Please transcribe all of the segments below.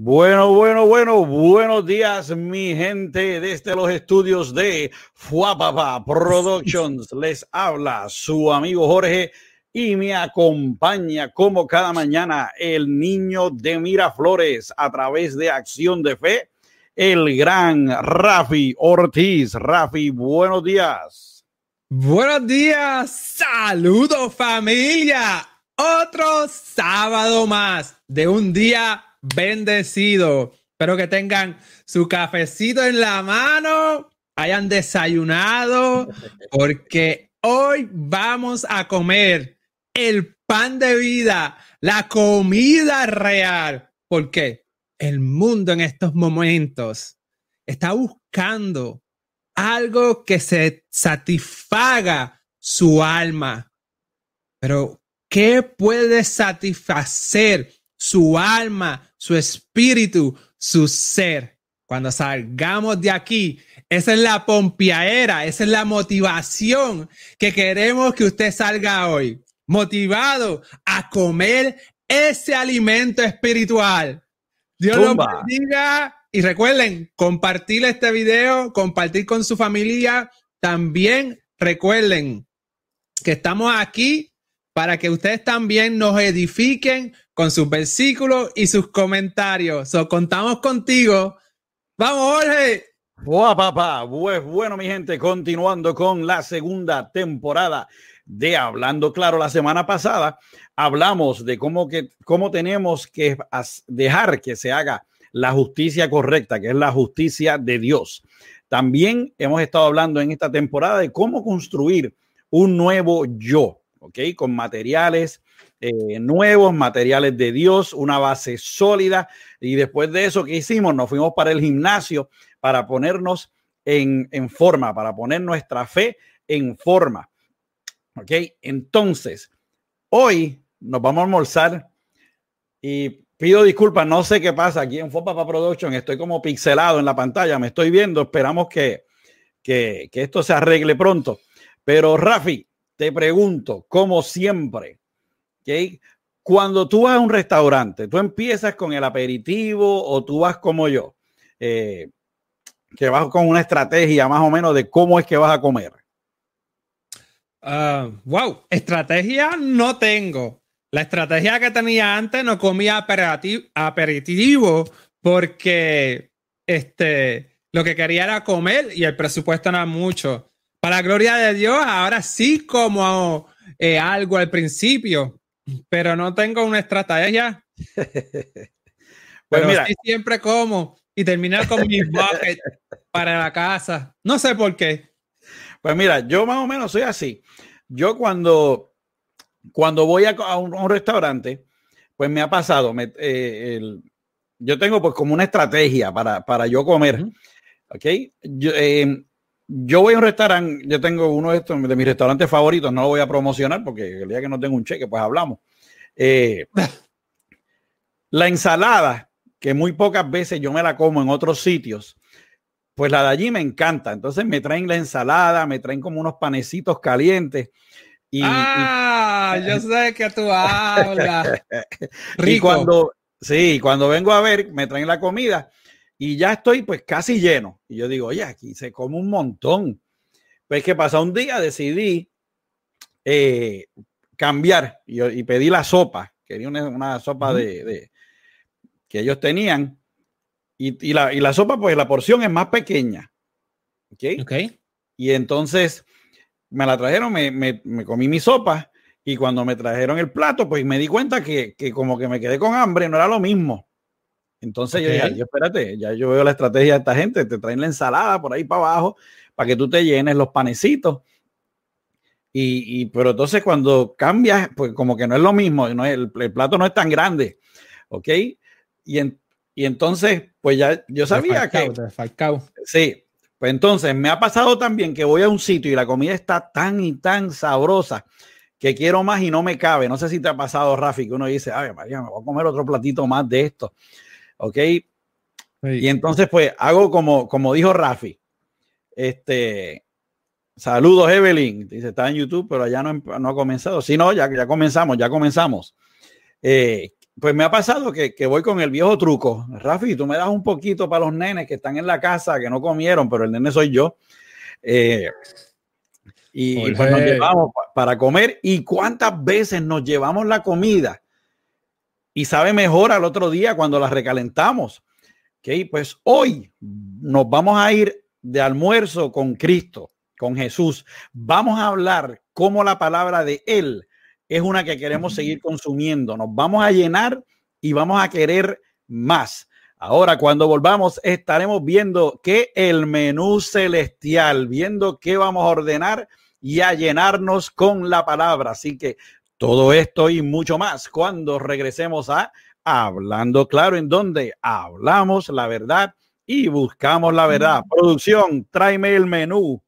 Bueno, bueno, bueno, buenos días, mi gente, desde los estudios de Fuapapa Productions. Les habla su amigo Jorge y me acompaña como cada mañana el niño de Miraflores a través de Acción de Fe, el gran Rafi Ortiz. Rafi, buenos días. Buenos días, saludos familia. Otro sábado más de un día bendecido. Espero que tengan su cafecito en la mano, hayan desayunado, porque hoy vamos a comer el pan de vida, la comida real. porque El mundo en estos momentos está buscando algo que se satisfaga su alma. Pero, ¿qué puede satisfacer su alma, su espíritu, su ser. Cuando salgamos de aquí, esa es la pompiaera, esa es la motivación que queremos que usted salga hoy, motivado a comer ese alimento espiritual. Dios lo bendiga y recuerden compartir este video, compartir con su familia. También recuerden que estamos aquí para que ustedes también nos edifiquen con sus versículos y sus comentarios. So, contamos contigo. Vamos, Jorge. Buah, papá. Pues bueno, mi gente, continuando con la segunda temporada de Hablando Claro. La semana pasada hablamos de cómo, que, cómo tenemos que dejar que se haga la justicia correcta, que es la justicia de Dios. También hemos estado hablando en esta temporada de cómo construir un nuevo yo, ¿ok? Con materiales eh, nuevos, materiales de Dios, una base sólida. Y después de eso, ¿qué hicimos? Nos fuimos para el gimnasio para ponernos en, en forma, para poner nuestra fe en forma. ¿Ok? Entonces, hoy nos vamos a almorzar y pido disculpas, no sé qué pasa aquí en Fopa Production, estoy como pixelado en la pantalla, me estoy viendo, esperamos que, que, que esto se arregle pronto. Pero Rafi, te pregunto, como siempre, cuando tú vas a un restaurante, tú empiezas con el aperitivo o tú vas como yo, eh, que vas con una estrategia más o menos de cómo es que vas a comer. Uh, wow, estrategia no tengo. La estrategia que tenía antes no comía aperitivo porque este, lo que quería era comer y el presupuesto no era mucho. Para la gloria de Dios, ahora sí como eh, algo al principio, pero no tengo una estrategia. pues mira. siempre como y terminar con mi bucket para la casa. No sé por qué. Pues mira, yo más o menos soy así. Yo cuando, cuando voy a, un, restaurante, pues me ha pasado, eh, yo tengo pues como una estrategia para, para yo comer. ¿Ok? Yo, eh, yo voy a un restaurante, yo tengo uno de, estos, de mis restaurantes favoritos, no lo voy a promocionar porque el día que no tengo un cheque, pues hablamos. Eh, la ensalada, que muy pocas veces yo me la como en otros sitios, pues la de allí me encanta. Entonces me traen la ensalada, me traen como unos panecitos calientes. Y, ah, yo sé que tú hablas. Rico. Y cuando, sí, cuando vengo a ver, me traen la comida y ya estoy pues casi lleno. Y yo digo, oye, aquí se come un montón. Pues que pasa un día, decidí eh, cambiar y, pedí la sopa. Quería una, sopa de, que ellos tenían. Y, la, sopa, pues la porción es más pequeña. ¿Ok? Y entonces me la trajeron, me, comí mi sopa. Y cuando me trajeron el plato, pues me di cuenta que, que como que me quedé con hambre, no era lo mismo. Entonces yo dije, yo espérate, ya yo veo la estrategia de esta gente, te traen la ensalada por ahí para abajo para que tú te llenes los panecitos. Y, pero entonces cuando cambias, pues como que no es lo mismo, no el, plato no es tan grande, ¿ok? Y, y entonces, pues ya yo sabía que... Sí, pues entonces me ha pasado también que voy a un sitio y la comida está tan y tan sabrosa que quiero más y no me cabe. No sé si te ha pasado, Rafi, que uno dice, ay, María, me voy a comer otro platito más de esto. ¿Ok? Y entonces, pues, hago como, como dijo Rafi. Este, saludos, Evelyn. Dice, está en YouTube, pero ya no, no ha comenzado. Sí, no, ya, ya comenzamos, ya comenzamos. Eh, pues me ha pasado que, voy con el viejo truco. Rafi, tú me das un poquito para los nenes que están en la casa, que no comieron, pero el nene soy yo. Eh, y, pues nos llevamos para comer. ¿Y cuántas veces nos llevamos la comida? Y sabe mejor al otro día cuando la recalentamos. Okay, pues hoy nos vamos a ir de almuerzo con Cristo, con Jesús. Vamos a hablar cómo la palabra de Él es una que queremos seguir consumiendo. Nos vamos a llenar y vamos a querer más. Ahora, cuando volvamos, estaremos viendo que el menú celestial, viendo qué vamos a ordenar y a llenarnos con la palabra. Así que todo esto y mucho más cuando regresemos a Hablando Claro, en donde hablamos la verdad y buscamos la verdad. Producción, tráeme el menú.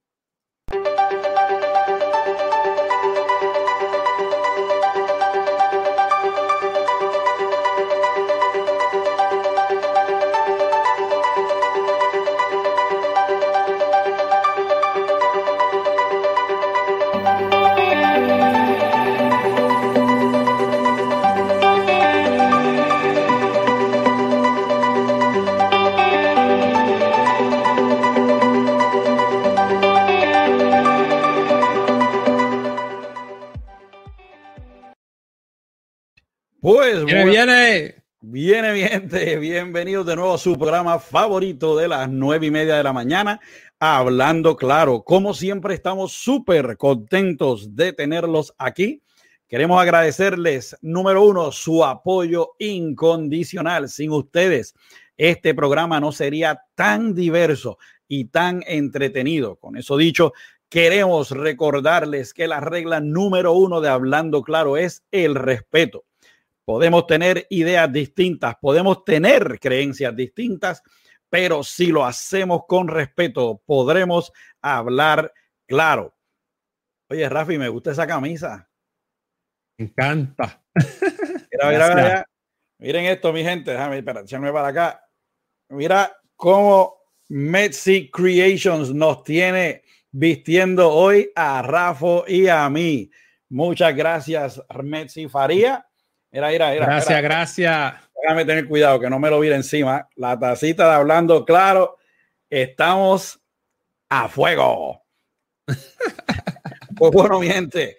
Pues viene, viene. Viene, viene. Bienvenidos de nuevo a su programa favorito de las nueve y media de la mañana, Hablando Claro. Como siempre, estamos súper contentos de tenerlos aquí. Queremos agradecerles, número uno, su apoyo incondicional. Sin ustedes, este programa no sería tan diverso y tan entretenido. Con eso dicho, queremos recordarles que la regla número uno de Hablando Claro es el respeto Podemos tener ideas distintas, podemos tener creencias distintas, pero si lo hacemos con respeto, podremos hablar claro. Oye, Rafi, me gusta esa camisa. Me encanta. Mira, mira, mira, Miren esto, mi gente. Déjame, espera, echarme para acá. Mira cómo Metsi Creations nos tiene vistiendo hoy a Rafa y a mí. Muchas gracias, Metsi Faría. Mira, mira, mira. Gracias, gracias. Déjame tener cuidado que no me lo vire encima. La tacita de hablando claro. Estamos a fuego. pues bueno, mi gente,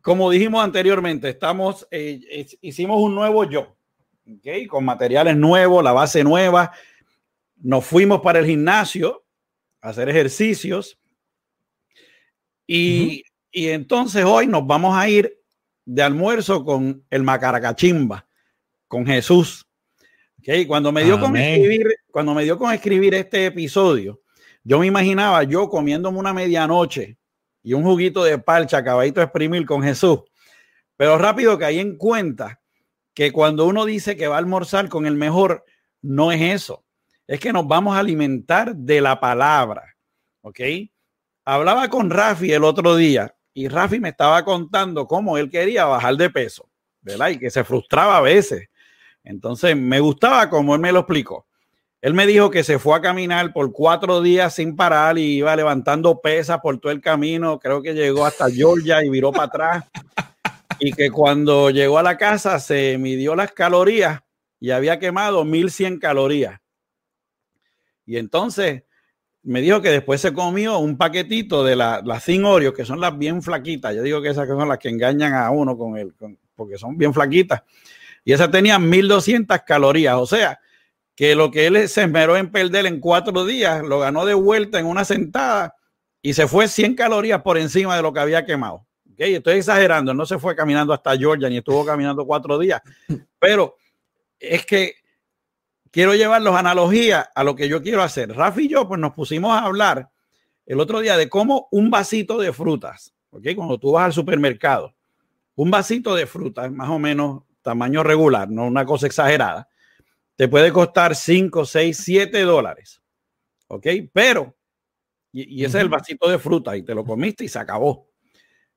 como dijimos anteriormente, estamos, eh, hicimos un nuevo yo, ¿okay? con materiales nuevos, la base nueva. Nos fuimos para el gimnasio a hacer ejercicios. Y, y entonces hoy nos vamos a ir de almuerzo con el Macaracachimba, con Jesús. Okay, cuando me dio con escribir, cuando me dio con escribir este episodio, yo me imaginaba yo comiéndome una medianoche y un juguito de palcha, caballito de exprimir con Jesús. Pero rápido que hay en cuenta que cuando uno dice que va a almorzar con el mejor, no es eso. Es que nos vamos a alimentar de la palabra. ¿Ok? Hablaba con Rafi el otro día y Rafi me estaba contando cómo él quería bajar de peso, ¿verdad? Y que se frustraba a veces. Entonces me gustaba como él me lo explicó. Él me dijo que se fue a caminar por cuatro días sin parar y iba levantando pesas por todo el camino. Creo que llegó hasta Georgia y viró para atrás. Y que cuando llegó a la casa se midió las calorías y había quemado 1100 calorías. Y entonces me dijo que después se comió un paquetito de las la Thin Oreo, que son las bien flaquitas. Yo digo que esas son las que engañan a uno con el, porque son bien flaquitas. Y esas tenían 1200 calorías. O sea, que lo que él se esmeró en perder en cuatro días, lo ganó de vuelta en una sentada y se fue 100 calorías por encima de lo que había quemado. ¿Okay? Estoy exagerando, no se fue caminando hasta Georgia ni estuvo caminando cuatro días, pero es que quiero llevar los analogías a lo que yo quiero hacer. Rafi y yo, pues nos pusimos a hablar el otro día de cómo un vasito de frutas, ¿ok? Cuando tú vas al supermercado, un vasito de frutas, más o menos tamaño regular, no una cosa exagerada, te puede costar 5, 6, 7 dólares, ¿ok? Pero, y, ese es el vasito de fruta y te lo comiste y se acabó,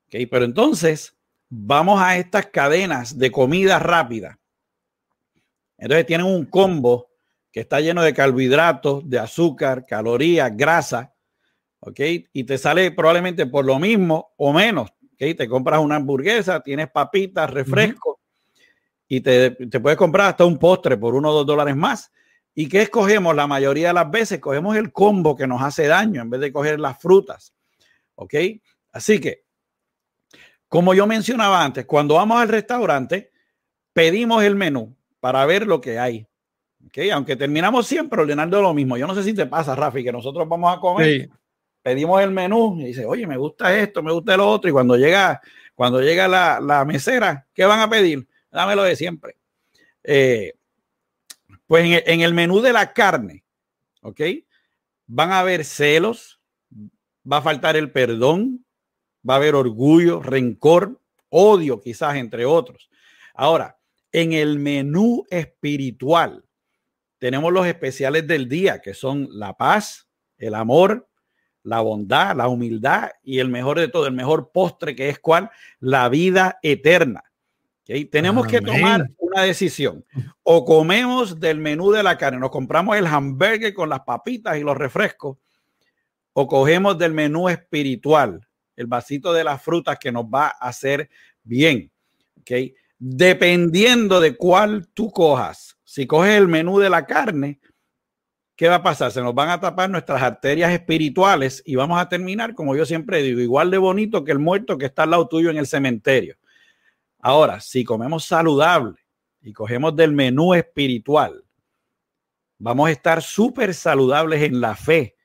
¿ok? Pero entonces, vamos a estas cadenas de comida rápida. Entonces tienen un combo que está lleno de carbohidratos, de azúcar, calorías, grasa, ¿ok? Y te sale probablemente por lo mismo o menos, ¿ok? Te compras una hamburguesa, tienes papitas, refresco, y te, te puedes comprar hasta un postre por uno o dos dólares más. ¿Y qué escogemos? La mayoría de las veces cogemos el combo que nos hace daño en vez de coger las frutas. ¿Ok? Así que, como yo mencionaba antes, cuando vamos al restaurante, pedimos el menú para ver lo que hay. ¿Ok? Aunque terminamos siempre ordenando lo mismo. Yo no sé si te pasa, Rafi, que nosotros vamos a comer, pedimos el menú y dice, oye, me gusta esto, me gusta lo otro. Y cuando llega, cuando llega la, la mesera, ¿qué van a pedir? Dámelo de siempre. Eh, pues en el, menú de la carne, ¿ok? Van a haber celos, va a faltar el perdón, va a haber orgullo, rencor, odio quizás, entre otros. Ahora, en el menú espiritual tenemos los especiales del día, que son la paz, el amor, la bondad, la humildad y el mejor de todo, el mejor postre que es cuál, la vida eterna. Tenemos que tomar una decisión. O comemos del menú de la carne, nos compramos el hamburger con las papitas y los refrescos, o cogemos del menú espiritual, el vasito de las frutas que nos va a hacer bien. ¿okay? Dependiendo de cuál tú cojas, si coges el menú de la carne, ¿qué va a pasar? Se nos van a tapar nuestras arterias espirituales y vamos a terminar, como yo siempre digo, igual de bonito que el muerto que está al lado tuyo en el cementerio. Ahora, si comemos saludable y cogemos del menú espiritual, vamos a estar súper saludables en la fe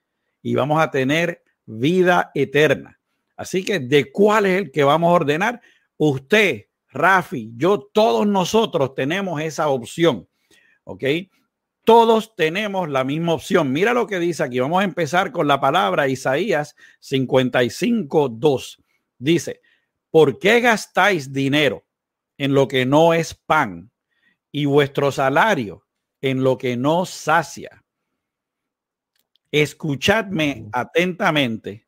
y vamos a tener vida eterna. Así que, ¿de cuál es el que vamos a ordenar? Usted, Rafi, yo, todos nosotros tenemos esa opción. ¿Ok? Todos tenemos la misma opción. Mira lo que dice aquí. Vamos a empezar con la palabra Isaías 55, 2. Dice, ¿por qué gastáis dinero en lo que no es pan y vuestro salario en lo que no sacia? Escuchadme atentamente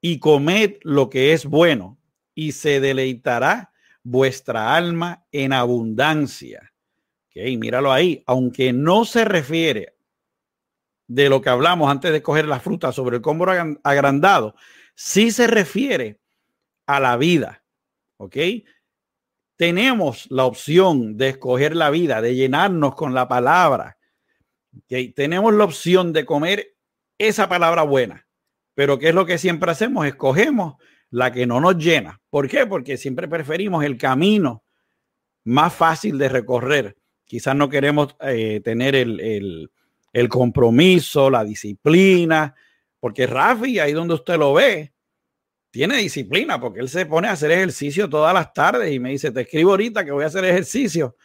y comed lo que es bueno y se deleitará vuestra alma en abundancia. Ok, míralo ahí. Aunque no se refiere de lo que hablamos antes de coger la fruta sobre el combo agrandado, sí se refiere a la vida. ¿Ok? Tenemos la opción de escoger la vida, de llenarnos con la palabra. ¿Ok? Tenemos la opción de comer esa palabra buena. Pero ¿qué es lo que siempre hacemos? Escogemos la que no nos llena. ¿Por qué? Porque siempre preferimos el camino más fácil de recorrer. Quizás no queremos eh, tener el, el, el, compromiso, la disciplina, porque Rafi, ahí donde usted lo ve, tiene disciplina porque él se pone a hacer ejercicio todas las tardes y me dice, te escribo ahorita que voy a hacer ejercicio.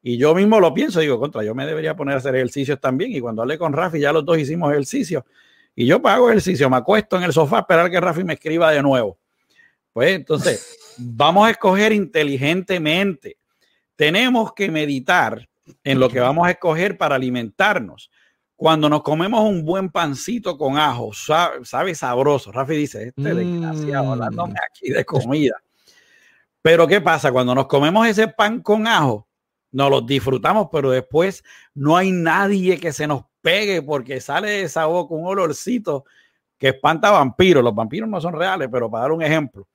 Y yo mismo lo pienso, digo, contra, yo me debería poner a hacer ejercicios también. Y cuando hablé con Rafi, ya los dos hicimos ejercicio. Y yo pago ejercicio, me acuesto en el sofá a esperar que Rafi me escriba de nuevo. Pues entonces, vamos a escoger inteligentemente. Tenemos que meditar en lo que vamos a escoger para alimentarnos. Cuando nos comemos un buen pancito con ajo, sabe, sabroso. Rafi dice, este desgraciado, hablándome mm. aquí de comida. Pero ¿qué pasa? Cuando nos comemos ese pan con ajo, nos lo disfrutamos, pero después no hay nadie que se nos pegue porque sale de esa boca un olorcito que espanta vampiros. Los vampiros no son reales, pero para dar un ejemplo,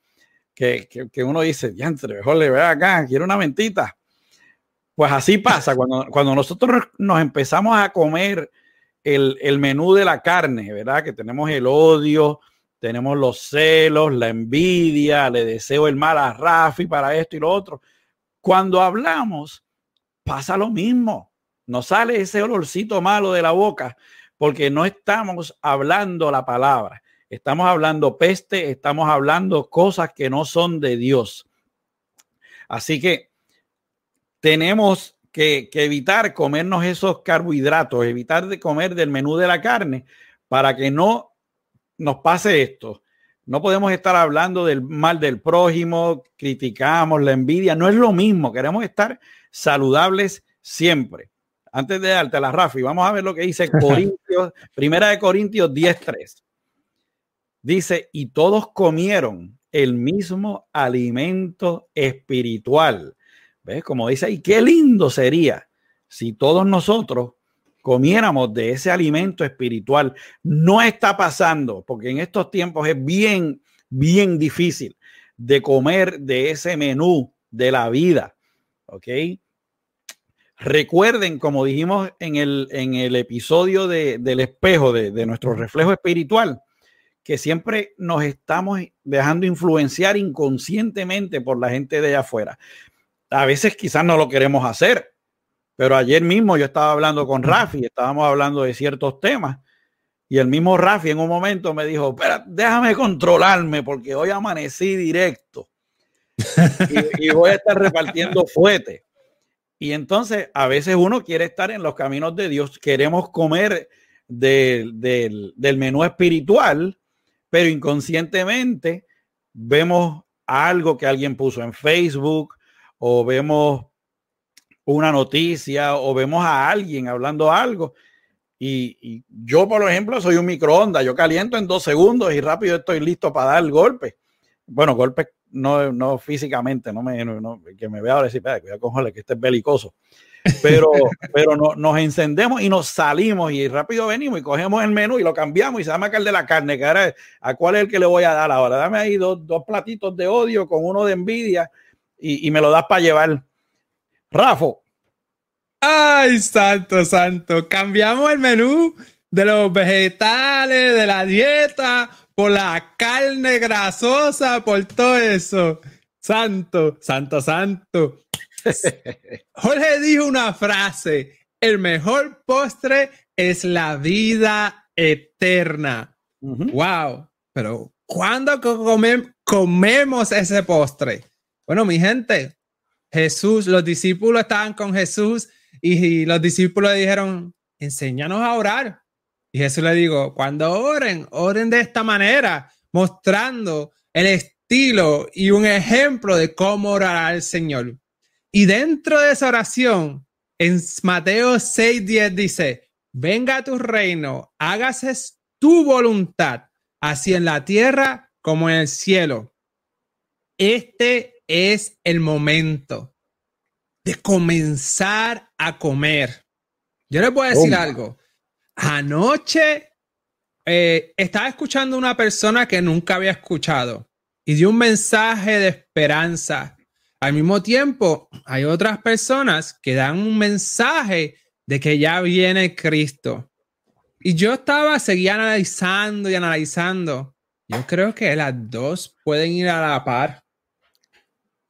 que, que, uno dice, diantre, mejor le ve acá, quiero una mentita. Pues así pasa cuando, cuando nosotros nos empezamos a comer el, menú de la carne, ¿verdad? Que tenemos el odio, tenemos los celos, la envidia, le deseo el mal a Rafi para esto y lo otro. Cuando hablamos, pasa lo mismo. Nos sale ese olorcito malo de la boca porque no estamos hablando la palabra. Estamos hablando peste, estamos hablando cosas que no son de Dios. Así que tenemos que, evitar comernos esos carbohidratos, evitar de comer del menú de la carne para que no nos pase esto. No podemos estar hablando del mal del prójimo, criticamos la envidia, no es lo mismo, queremos estar saludables siempre. Antes de darte la Rafi, vamos a ver lo que dice Corintios, primera de Corintios 10:3. Dice, y todos comieron el mismo alimento espiritual ¿Ves? Como dice ahí, qué lindo sería si todos nosotros comiéramos de ese alimento espiritual. No está pasando, porque en estos tiempos es bien, bien difícil de comer de ese menú de la vida. ¿Ok? Recuerden, como dijimos en el, en el episodio del espejo, de, de nuestro reflejo espiritual, que siempre nos estamos dejando influenciar inconscientemente por la gente de allá afuera. A veces quizás no lo queremos hacer, pero ayer mismo yo estaba hablando con Rafi, estábamos hablando de ciertos temas y el mismo Rafi en un momento me dijo, espera, déjame controlarme porque hoy amanecí directo y, voy a estar repartiendo fuete. Y entonces a veces uno quiere estar en los caminos de Dios, queremos comer del, del menú espiritual, pero inconscientemente vemos algo que alguien puso en Facebook o vemos una noticia o vemos a alguien hablando algo. Y, yo, por ejemplo, soy un microondas, yo caliento en dos segundos y rápido estoy listo para dar el golpe. Bueno, golpe no, no físicamente, no me, que me vea ahora decir, cuidado con que este es belicoso. Pero, pero no, nos encendemos y nos salimos y rápido venimos y cogemos el menú y lo cambiamos y se llama el de la carne, que ahora a cuál es el que le voy a dar ahora. Dame ahí dos, dos platitos de odio con uno de envidia y, y me lo das para llevar. Rafa. Ay, santo, santo. Cambiamos el menú de los vegetales, de la dieta, por la carne grasosa, por todo eso. Santo, santo, santo. Jorge dijo una frase, el mejor postre es la vida eterna. Wow, pero ¿cuándo comemos ese postre? Bueno, mi gente, Jesús, los discípulos estaban con Jesús y, los discípulos le dijeron, enséñanos a orar. Y Jesús le dijo, cuando oren, oren de esta manera, mostrando el estilo y un ejemplo de cómo orar al Señor. Y dentro de esa oración, en Mateo 6:10 dice, venga tu reino, hágase tu voluntad, así en la tierra como en el cielo. Este es el momento de comenzar a comer. Yo les voy a decir algo. Anoche eh, estaba escuchando una persona que nunca había escuchado y dio un mensaje de esperanza al mismo tiempo, hay otras personas que dan un mensaje de que ya viene Cristo. Y yo estaba, seguía analizando y analizando. Yo creo que las dos pueden ir a la par.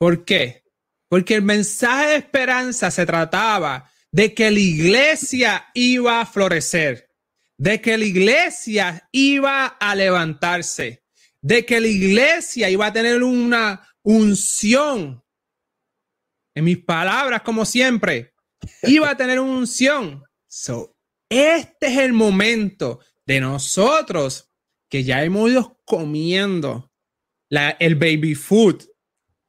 ¿Por qué? Porque el mensaje de esperanza se trataba de que la iglesia iba a florecer, de que la iglesia iba a levantarse, de que la iglesia iba a tener una unción en mis palabras, como siempre, iba a tener una unción. So, este es el momento de nosotros que ya hemos ido comiendo el baby food.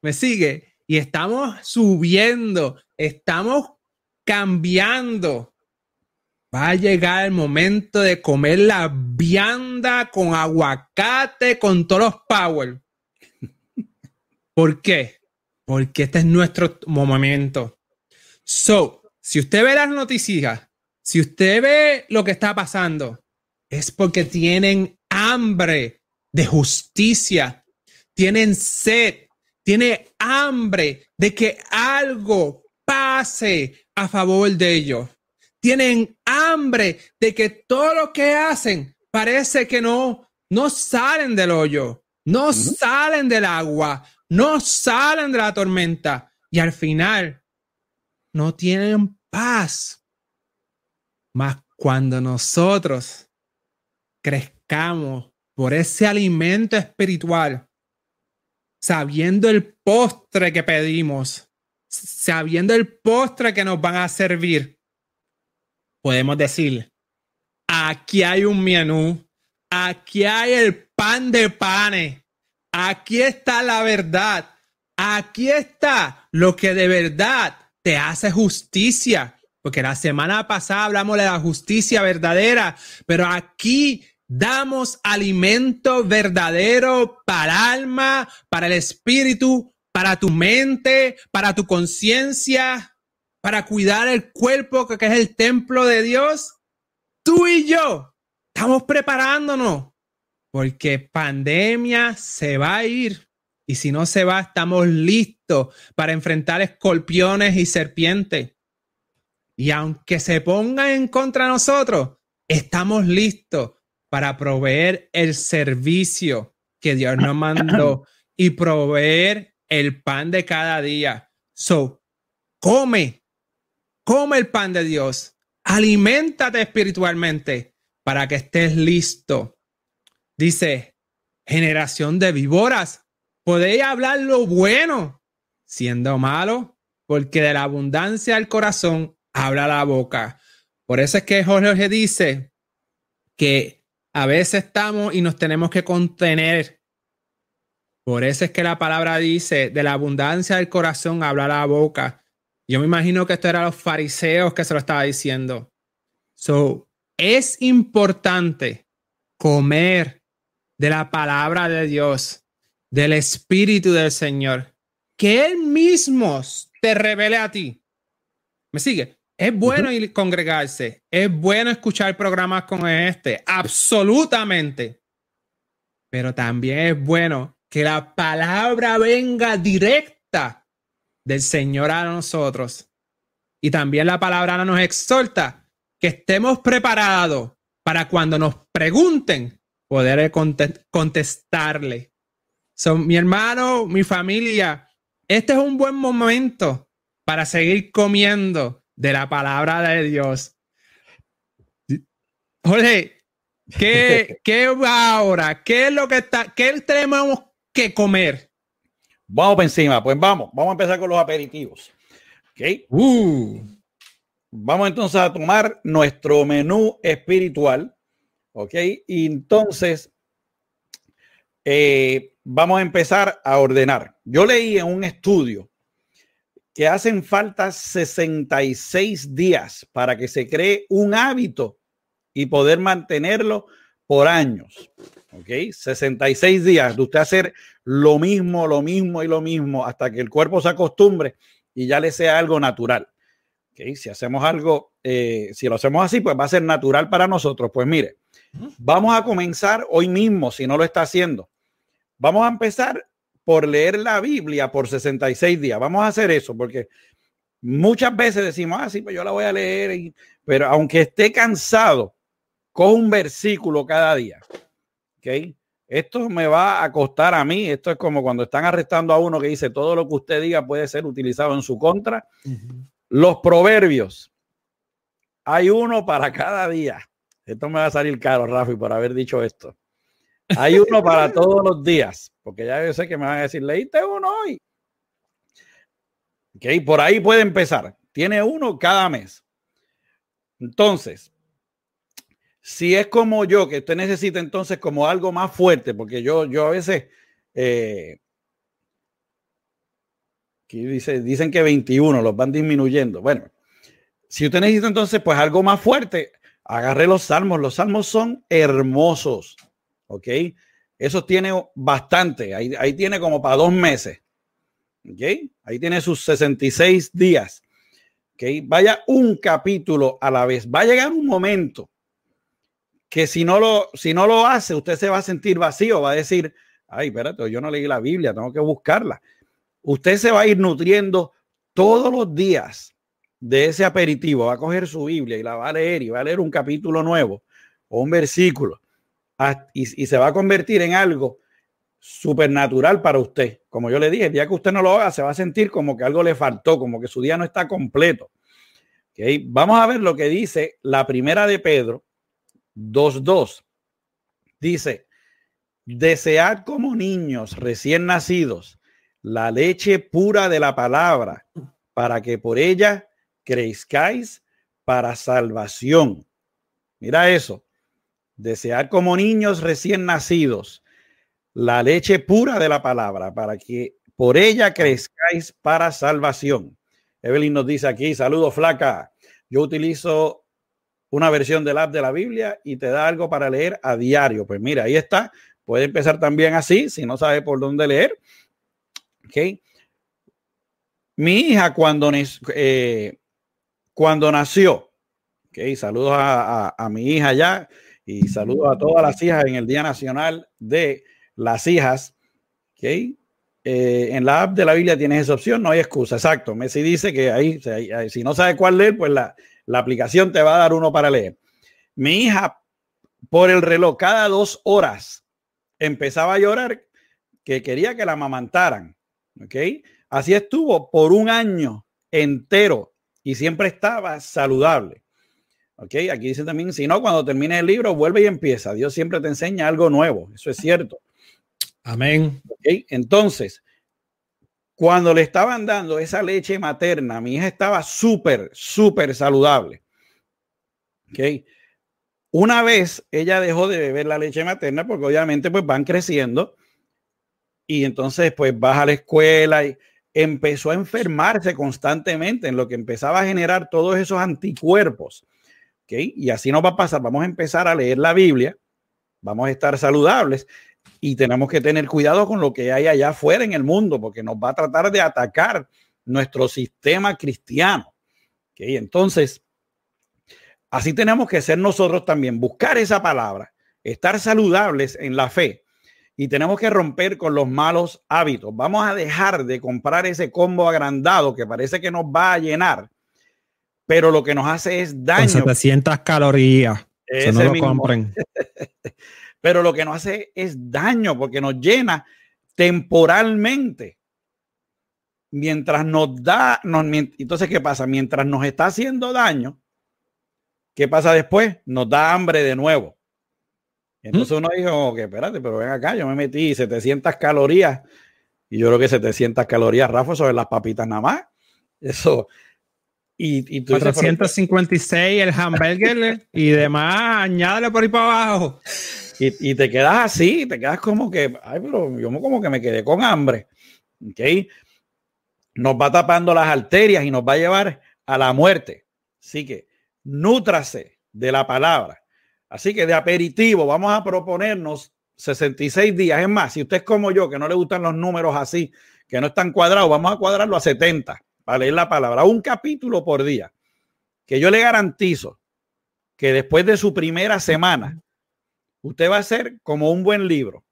¿Me sigue? Y estamos subiendo, estamos cambiando. Va a llegar el momento de comer la vianda con aguacate, con todos los power. ¿Por qué? porque este es nuestro momento. So, si usted ve las noticias, si usted ve lo que está pasando, es porque tienen hambre de justicia, tienen sed, tienen hambre de que algo pase a favor de ellos. Tienen hambre de que todo lo que hacen parece que no, no salen del hoyo, no salen del agua, no salen de la tormenta y al final no tienen paz. Mas cuando nosotros crezcamos por ese alimento espiritual, sabiendo el postre que pedimos, sabiendo el postre que nos van a servir, podemos decir, aquí hay un menú, aquí hay el pan de panes, Aquí está la verdad. Aquí está lo que de verdad te hace justicia. Porque la semana pasada hablamos de la justicia verdadera, pero aquí damos alimento verdadero para alma, para el espíritu, para tu mente, para tu conciencia, para cuidar el cuerpo que es el templo de Dios. Tú y yo estamos preparándonos porque pandemia se va a ir y si no se va, estamos listos para enfrentar escorpiones y serpientes. Y aunque se ponga en contra de nosotros, estamos listos para proveer el servicio que Dios nos mandó y proveer el pan de cada día. So, come, come el pan de Dios, aliméntate espiritualmente para que estés listo. Dice, generación de víboras, podéis hablar lo bueno, siendo malo, porque de la abundancia del corazón habla la boca. Por eso es que Jorge dice que a veces estamos y nos tenemos que contener. Por eso es que la palabra dice, de la abundancia del corazón habla la boca. Yo me imagino que esto era los fariseos que se lo estaba diciendo. So, es importante comer de la palabra de Dios, del Espíritu del Señor, que Él mismo te revele a ti. ¿Me sigue? Es bueno ir congregarse, es bueno escuchar programas como este, absolutamente. Pero también es bueno que la palabra venga directa del Señor a nosotros. Y también la palabra nos exhorta que estemos preparados para cuando nos pregunten poder contestarle. Son mi hermano, mi familia. Este es un buen momento para seguir comiendo de la palabra de Dios. Jorge, ¿qué, ¿qué va ahora? ¿Qué es lo que está? ¿Qué tenemos que comer? Vamos por encima, pues vamos, vamos a empezar con los aperitivos. ¿Ok? Uh. Vamos entonces a tomar nuestro menú espiritual. ¿Ok? Y entonces eh, vamos a empezar a ordenar. Yo leí en un estudio que hacen falta 66 días para que se cree un hábito y poder mantenerlo por años. ¿Ok? 66 días de usted hacer lo mismo, lo mismo y lo mismo hasta que el cuerpo se acostumbre y ya le sea algo natural. ¿Ok? Si hacemos algo, eh, si lo hacemos así, pues va a ser natural para nosotros. Pues mire, vamos a comenzar hoy mismo, si no lo está haciendo. Vamos a empezar por leer la Biblia por 66 días. Vamos a hacer eso porque muchas veces decimos, ah, sí, pues yo la voy a leer, pero aunque esté cansado, cojo un versículo cada día. ¿Ok? Esto me va a costar a mí. Esto es como cuando están arrestando a uno que dice todo lo que usted diga puede ser utilizado en su contra. Los proverbios. Hay uno para cada día. Esto me va a salir caro, Rafi, por haber dicho esto. Hay uno para todos los días, porque ya yo sé que me van a decir, leíste uno hoy. Ok, por ahí puede empezar. Tiene uno cada mes. Entonces, si es como yo, que usted necesita entonces como algo más fuerte, porque yo, yo a veces, eh, dice, dicen que 21 los van disminuyendo. Bueno, si usted necesita entonces pues algo más fuerte, agarre los salmos. Los salmos son hermosos. ¿Ok? Eso tiene bastante, ahí, ahí tiene como para dos meses, ¿ok? Ahí tiene sus 66 días, ¿ok? Vaya un capítulo a la vez. Va a llegar un momento que si no lo, si no lo hace, usted se va a sentir vacío, va a decir, ay, espérate, yo no leí la Biblia, tengo que buscarla. Usted se va a ir nutriendo todos los días de ese aperitivo, va a coger su Biblia y la va a leer y va a leer un capítulo nuevo o un versículo y, se va a convertir en algo supernatural para usted. Como yo le dije, el día que usted no lo haga, se va a sentir como que algo le faltó, como que su día no está completo. Okay. Vamos a ver lo que dice la primera de Pedro 2.2. Dice, desead como niños recién nacidos la leche pura de la palabra, para que por ella crezcáis para salvación. Mira eso desear como niños recién nacidos la leche pura de la palabra para que por ella crezcáis para salvación. Evelyn nos dice aquí, saludos flaca, yo utilizo una versión del app de la Biblia y te da algo para leer a diario. Pues mira, ahí está. Puede empezar también así, si no sabe por dónde leer. Ok. Mi hija cuando, eh, cuando nació, ok, saludos a, mi hija ya, y saludo a todas las hijas en el Día Nacional de las Hijas. ¿okay? Eh, en la app de la Biblia tienes esa opción, no hay excusa. Exacto. Messi dice que ahí, si no sabe cuál leer, pues la, La aplicación te va a dar uno para leer. Mi hija, por el reloj, cada dos horas empezaba a llorar que quería que la amamantaran. Así estuvo por un año entero y siempre estaba saludable. ¿Ok? Aquí dice también, si no, cuando termine el libro, vuelve y empieza. Dios siempre te enseña algo nuevo. Eso es cierto. Amén. ¿Ok? Entonces, cuando le estaban dando esa leche materna, mi hija estaba súper, súper saludable. ¿Ok? Una vez ella dejó de beber la leche materna, porque obviamente pues van creciendo y entonces pues baja a la escuela y empezó a enfermarse constantemente, en lo que empezaba a generar todos esos anticuerpos. Y así nos va a pasar. Vamos a empezar a leer la Biblia, vamos a estar saludables y tenemos que tener cuidado con lo que hay allá afuera en el mundo, porque nos va a tratar de atacar nuestro sistema cristiano. ¿ok? Entonces, así tenemos que ser nosotros también, buscar esa palabra, estar saludables en la fe y tenemos que romper con los malos hábitos. Vamos a dejar de comprar ese combo agrandado que parece que nos va a llenar, pero lo que nos hace es daño. Con 700 calorías. no lo compren. pero lo que nos hace es daño porque nos llena temporalmente. Mientras nos da, nos, entonces, ¿qué pasa? Mientras nos está haciendo daño, ¿qué pasa después? Nos da hambre de nuevo. Entonces uno dijo, que espérate, pero ven acá, yo me metí 700 calorías y yo creo que 700 calorías, Rafa, sobre las papitas nada más. Eso. Y, y 456 el hamburger y demás, añádale por ahí para abajo. Y, te quedas así, te quedas como que, ay, pero yo como que me quedé con hambre. ¿Ok? Nos va tapando las arterias y nos va a llevar a la muerte. Así que, nútrase de la palabra Así que de aperitivo vamos a proponernos 66 días. Es más, si usted es como yo, que no le gustan los números así, que no están cuadrados, vamos a cuadrarlo a 70 para leer la palabra. Un capítulo por día. Que yo le garantizo que después de su primera semana, usted va a ser como un buen libro.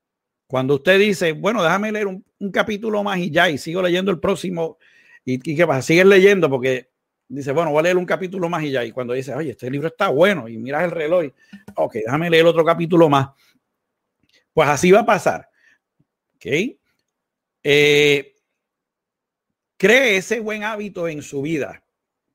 Cuando usted dice, bueno, déjame leer un, capítulo más y ya, y sigo leyendo el próximo, y, y qué pasa, sigue leyendo porque dice, bueno, voy a leer un capítulo más y ya. Y cuando dice, oye, este libro está bueno y miras el reloj, ok, déjame leer otro capítulo más. Pues así va a pasar. Ok. Eh, cree ese buen hábito en su vida.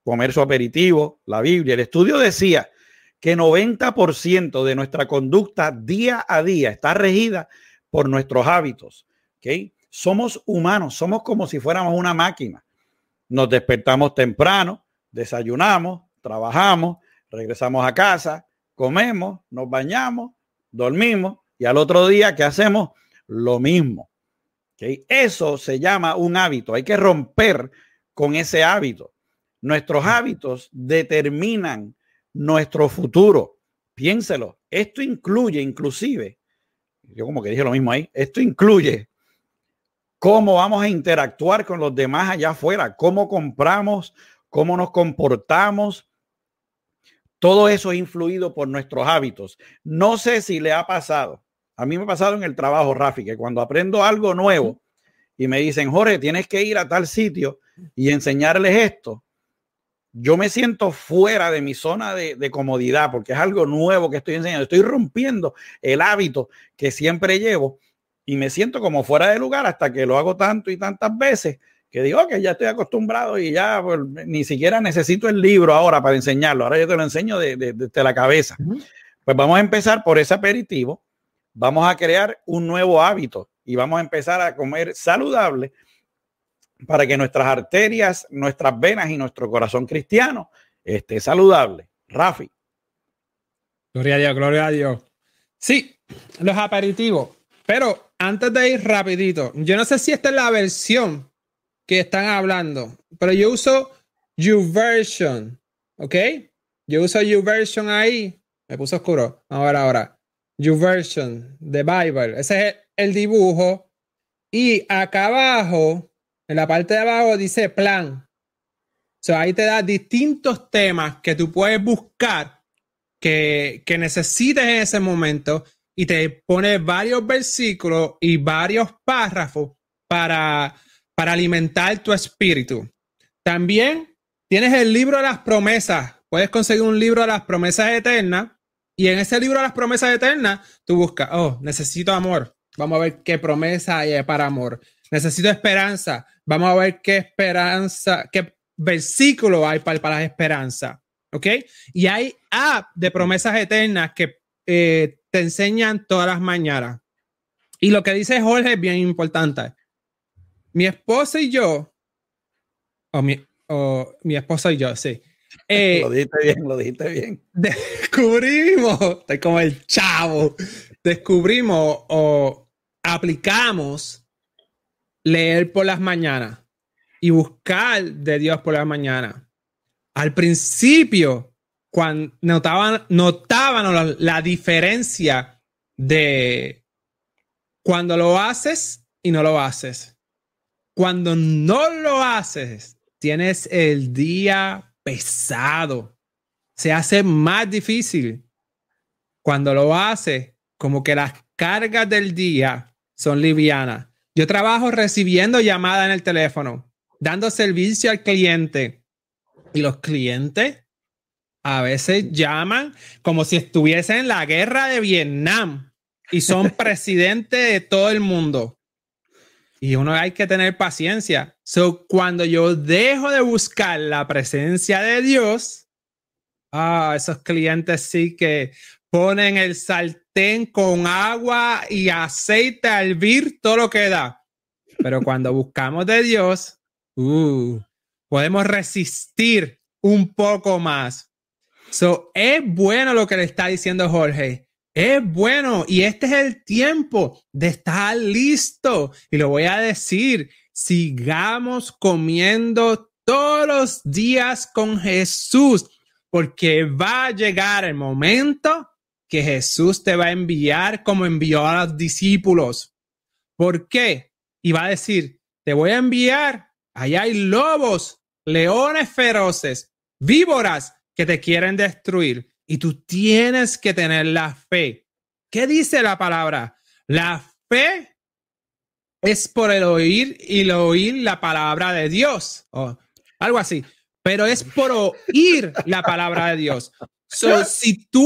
Comer su aperitivo, la Biblia. El estudio decía que 90% de nuestra conducta día a día está regida por nuestros hábitos. ¿ok? Somos humanos, somos como si fuéramos una máquina. Nos despertamos temprano, desayunamos, trabajamos, regresamos a casa, comemos, nos bañamos, dormimos y al otro día, ¿qué hacemos? Lo mismo. Eso se llama un hábito. Hay que romper con ese hábito. Nuestros hábitos determinan nuestro futuro. Piénselo. Esto incluye, inclusive, yo como que dije lo mismo ahí, esto incluye cómo vamos a interactuar con los demás allá afuera, cómo compramos cómo nos comportamos. Todo eso es influido por nuestros hábitos. No sé si le ha pasado. A mí me ha pasado en el trabajo, Rafi, que cuando aprendo algo nuevo y me dicen, Jorge, tienes que ir a tal sitio y enseñarles esto, yo me siento fuera de mi zona de, de, comodidad porque es algo nuevo que estoy enseñando. Estoy rompiendo el hábito que siempre llevo y me siento como fuera de lugar hasta que lo hago tanto y tantas veces que digo que ya estoy acostumbrado y ya pues, ni siquiera necesito el libro ahora para enseñarlo. Ahora yo te lo enseño de, la cabeza. Pues vamos a empezar por ese aperitivo. Vamos a crear un nuevo hábito y vamos a empezar a comer saludable para que nuestras arterias, nuestras venas y nuestro corazón cristiano esté saludable. Rafi. Gloria a Dios, gloria a Dios. Sí, los aperitivos. Pero antes de ir rapidito, yo no sé si esta es la versión que están hablando. Pero yo uso YouVersion, ¿ok? Yo uso YouVersion ahí. Me puso oscuro. Ahora, ahora. YouVersion de Bible. Ese es el dibujo. Y acá abajo, en la parte de abajo, dice plan. So, ahí te da distintos temas que tú puedes buscar que, que necesites en ese momento y te pone varios versículos y varios párrafos para para alimentar tu espíritu. También tienes el libro de las promesas. puedes conseguir un libro de las promesas eternas y en ese libro de las promesas eternas tú buscas, oh, necesito amor. Vamos a ver qué promesa hay para amor. Necesito esperanza. Vamos a ver qué esperanza, qué versículo hay para, para la esperanza. ¿Ok? Y hay app de promesas eternas que eh, te enseñan todas las mañanas. Y lo que dice Jorge es bien importante. Mi esposa y yo, o mi, o mi esposa y yo, sí. Eh, lo dijiste bien, lo dijiste bien. Descubrimos, estoy como el chavo, descubrimos o aplicamos leer por las mañanas y buscar de Dios por las mañanas. Al principio, cuando notaban, notaban la, diferencia de cuando lo haces y no lo haces. Cuando no lo haces, tienes el día pesado. Se hace más difícil. Cuando lo haces, como que las cargas del día son livianas. Yo trabajo recibiendo llamadas en el teléfono, dando servicio al cliente. Y los clientes a veces llaman como si estuviesen en la guerra de Vietnam y son presidentes de todo el mundo. Y uno hay que tener paciencia. So, cuando yo dejo de buscar la presencia de Dios, ah, esos clientes sí que ponen el sartén con agua y aceite al hervir todo lo que da. Pero cuando buscamos de Dios, uh, podemos resistir un poco más. So, es bueno lo que le está diciendo Jorge. Es bueno y este es el tiempo de estar listo. Y lo voy a decir, sigamos comiendo todos los días con Jesús, porque va a llegar el momento que Jesús te va a enviar como envió a los discípulos. ¿Por qué? Y va a decir, te voy a enviar, allá hay lobos, leones feroces, víboras que te quieren destruir y tú tienes que tener la fe. ¿Qué dice la palabra? La fe es por el oír y el oír la palabra de Dios o algo así, pero es por oír la palabra de Dios. So, si tú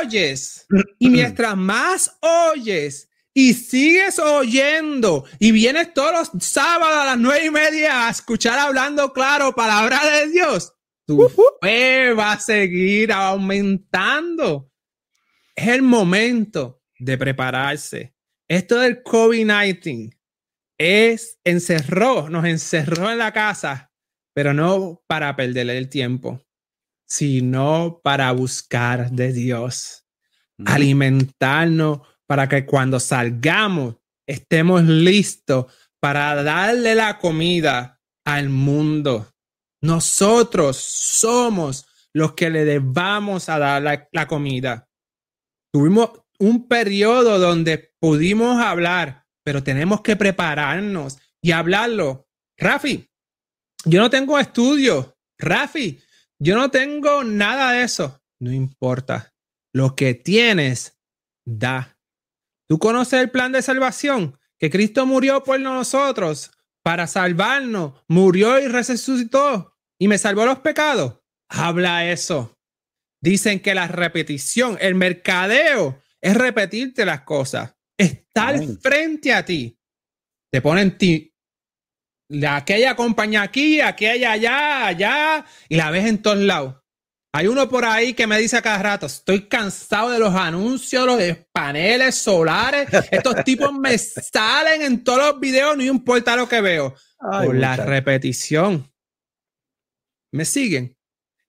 oyes y mientras más oyes y sigues oyendo y vienes todos los sábados a las nueve y media a escuchar hablando claro palabra de Dios, tu fe va a seguir aumentando. Es el momento de prepararse. Esto del COVID-19 es encerró, nos encerró en la casa, pero no para perder el tiempo, sino para buscar de Dios, alimentarnos para que cuando salgamos estemos listos para darle la comida al mundo. Nosotros somos los que le debamos a dar la, comida. Tuvimos un periodo donde pudimos hablar, pero tenemos que prepararnos y hablarlo. Rafi, yo no tengo estudio. Rafi, yo no tengo nada de eso. No importa. Lo que tienes, da. ¿Tú conoces el plan de salvación? Que Cristo murió por nosotros para salvarnos. Murió y resucitó y me salvó los pecados. Habla eso. Dicen que la repetición, el mercadeo, es repetirte las cosas. Estar frente a ti. Te ponen ti. Aquella compañía aquí, aquella allá, allá, y la ves en todos lados. Hay uno por ahí que me dice a cada rato, estoy cansado de los anuncios, los paneles solares. Estos tipos me salen en todos los videos, no importa lo que veo. por la repetición me siguen.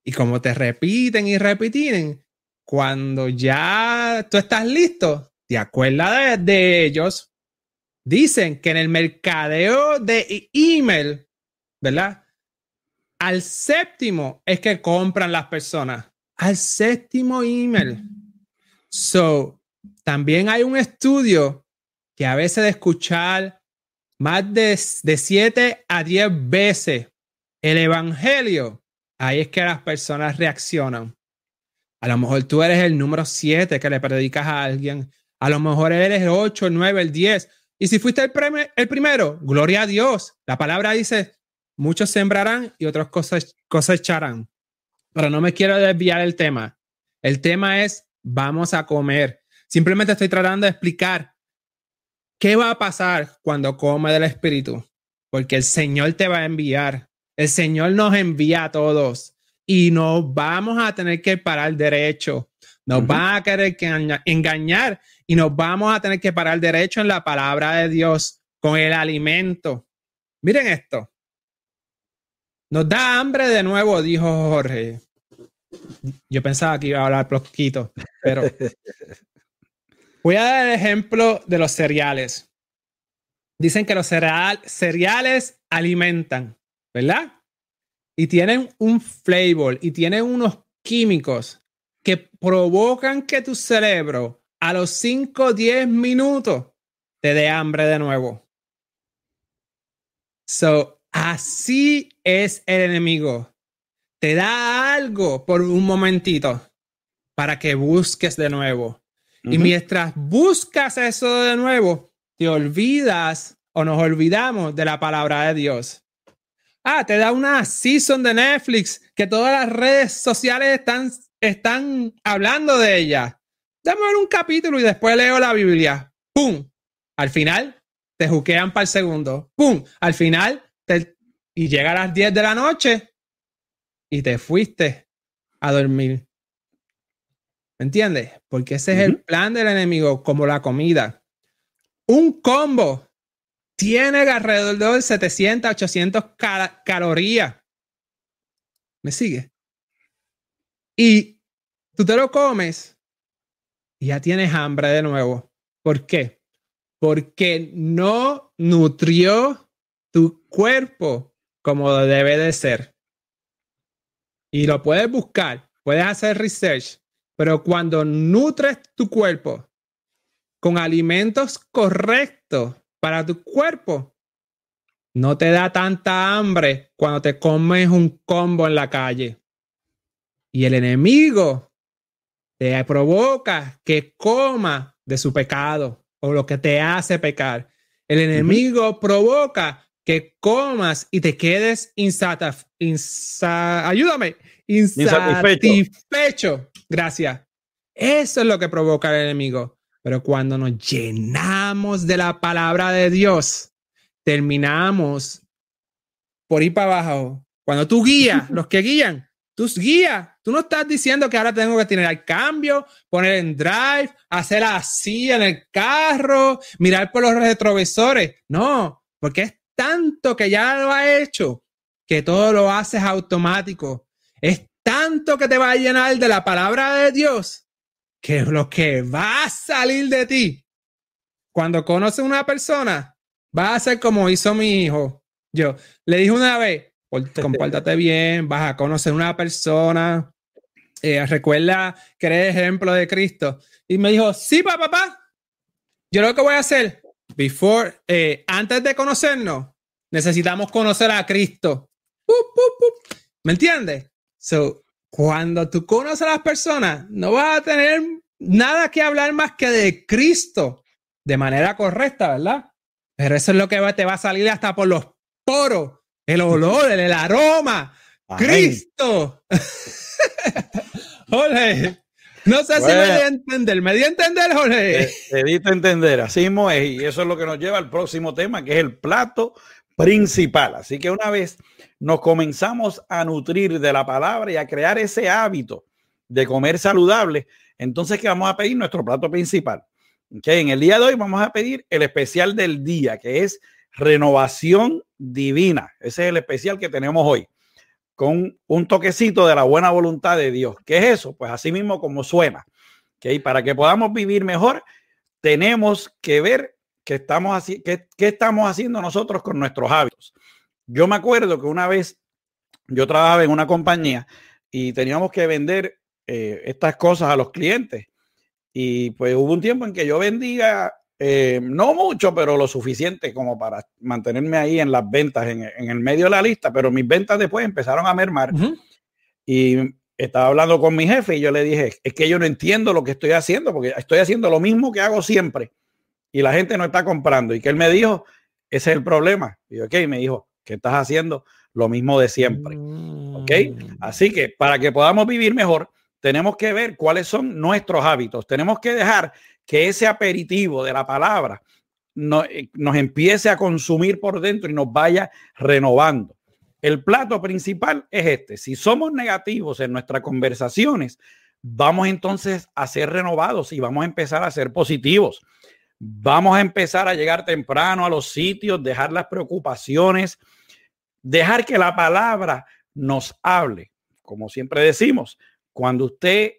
Y como te repiten y repiten, cuando ya tú estás listo, te acuerdas de, ellos. Dicen que en el mercadeo de email, ¿verdad? Al séptimo es que compran las personas. Al séptimo email. So, también hay un estudio que a veces de escuchar más de, de 7 a 10 veces el Evangelio, ahí es que las personas reaccionan. A lo mejor tú eres el número 7 que le predicas a alguien. A lo mejor eres el 8, el 9, el 10. Y si fuiste el, el primero, gloria a Dios. La palabra dice, muchos sembrarán y otros cosecharán. Pero no me quiero desviar el tema. El tema es, vamos a comer. Simplemente estoy tratando de explicar qué va a pasar cuando come del Espíritu. Porque el Señor te va a enviar. El Señor nos envía a todos y nos vamos a tener que parar derecho. Nos va a querer engañar y nos vamos a tener que parar derecho en la palabra de Dios con el alimento. Miren esto. Nos da hambre de nuevo, dijo Jorge. Yo pensaba que iba a hablar poquito, pero voy a dar el ejemplo de los cereales. Dicen que los cereales alimentan, ¿verdad? Y tienen un flavor y tienen unos químicos que provocan que tu cerebro a los 5 o 10 minutos te dé hambre de nuevo. So, así es el enemigo. Te da algo por un momentito para que busques de nuevo. Y mientras buscas eso de nuevo, te olvidas o nos olvidamos de la palabra de Dios. Ah, te da una season de Netflix que todas las redes sociales están, están hablando de ella. Dame ver un capítulo y después leo la Biblia. ¡Pum! Al final te juquean para el segundo. ¡Pum! Al final te, y llega a las 10 de la noche y te fuiste a dormir. ¿Me entiendes? Porque ese es el plan del enemigo, como la comida. Un combo tiene alrededor de 700, 800 calorías. ¿Me sigue? Y tú te lo comes y ya tienes hambre de nuevo. ¿Por qué? Porque no nutrió tu cuerpo como debe de ser. Y lo puedes buscar, puedes hacer research, pero cuando nutres tu cuerpo con alimentos correctos para tu cuerpo, no te da tanta hambre cuando te comes un combo en la calle. Y el enemigo te provoca que coma de su pecado o lo que te hace pecar. El enemigo provoca que comas y te quedes insatisfecho. ayúdame, insatisfecho. Gracias. Eso es lo que provoca el enemigo. Pero cuando nos llenamos de la palabra de Dios, terminamos por ir para abajo. Cuando tú guías, los que guían, tú guías. Tú no estás diciendo que ahora tengo que tener el cambio, poner en drive, hacer así en el carro, mirar por los retrovisores. No, porque es tanto que ya lo ha hecho que todo lo haces automático. Es tanto que te va a llenar de la palabra de Dios que lo que va a salir de ti cuando conoces una persona va a ser como hizo mi hijo. Yo le dije una vez, compórtate bien, vas a conocer una persona, eh, recuerda que eres ejemplo de Cristo. Y me dijo, sí, papá, papá, yo lo que voy a hacer, before, eh, antes de conocernos, necesitamos conocer a Cristo. ¿Me entiendes? So, cuando tú conoces a las personas, no vas a tener nada que hablar más que de Cristo de manera correcta, ¿verdad? Pero eso es lo que te va a salir hasta por los poros, el olor, el, aroma. Cristo. Jorge, no sé si me di a entender. ¿Me di a entender, Jorge? Te, di a entender. Así mismo es. Y eso es lo que nos lleva al próximo tema, que es el plato principal. Así que una vez nos comenzamos a nutrir de la palabra y a crear ese hábito de comer saludable, entonces, ¿qué vamos a pedir? Nuestro plato principal. Que en el día de hoy vamos a pedir el especial del día, que es renovación divina. Ese es el especial que tenemos hoy, con un toquecito de la buena voluntad de Dios. ¿Qué es eso? Pues así mismo como suena. ¿okay? Para que podamos vivir mejor, tenemos que ver qué estamos, estamos haciendo nosotros con nuestros hábitos. Yo me acuerdo que una vez yo trabajaba en una compañía y teníamos que vender eh, estas cosas a los clientes. Y pues hubo un tiempo en que yo vendía, eh, no mucho, pero lo suficiente como para mantenerme ahí en las ventas, en, el medio de la lista, pero mis ventas después empezaron a mermar. Y estaba hablando con mi jefe y yo le dije, es que yo no entiendo lo que estoy haciendo, porque estoy haciendo lo mismo que hago siempre y la gente no está comprando. Y que él me dijo, ese es el problema. Y yo, ok, me dijo, ¿qué estás haciendo? lo mismo de siempre. ¿Ok? Mm. Así que para que podamos vivir mejor, tenemos que ver cuáles son nuestros hábitos. Tenemos que dejar que ese aperitivo de la palabra eh, nos empiece a consumir por dentro y nos vaya renovando. El plato principal es este. Si somos negativos en nuestras conversaciones, vamos entonces a ser renovados y vamos a empezar a ser positivos. Vamos a empezar a llegar temprano a los sitios, dejar las preocupaciones, dejar que la palabra nos hable. Como siempre decimos, cuando usted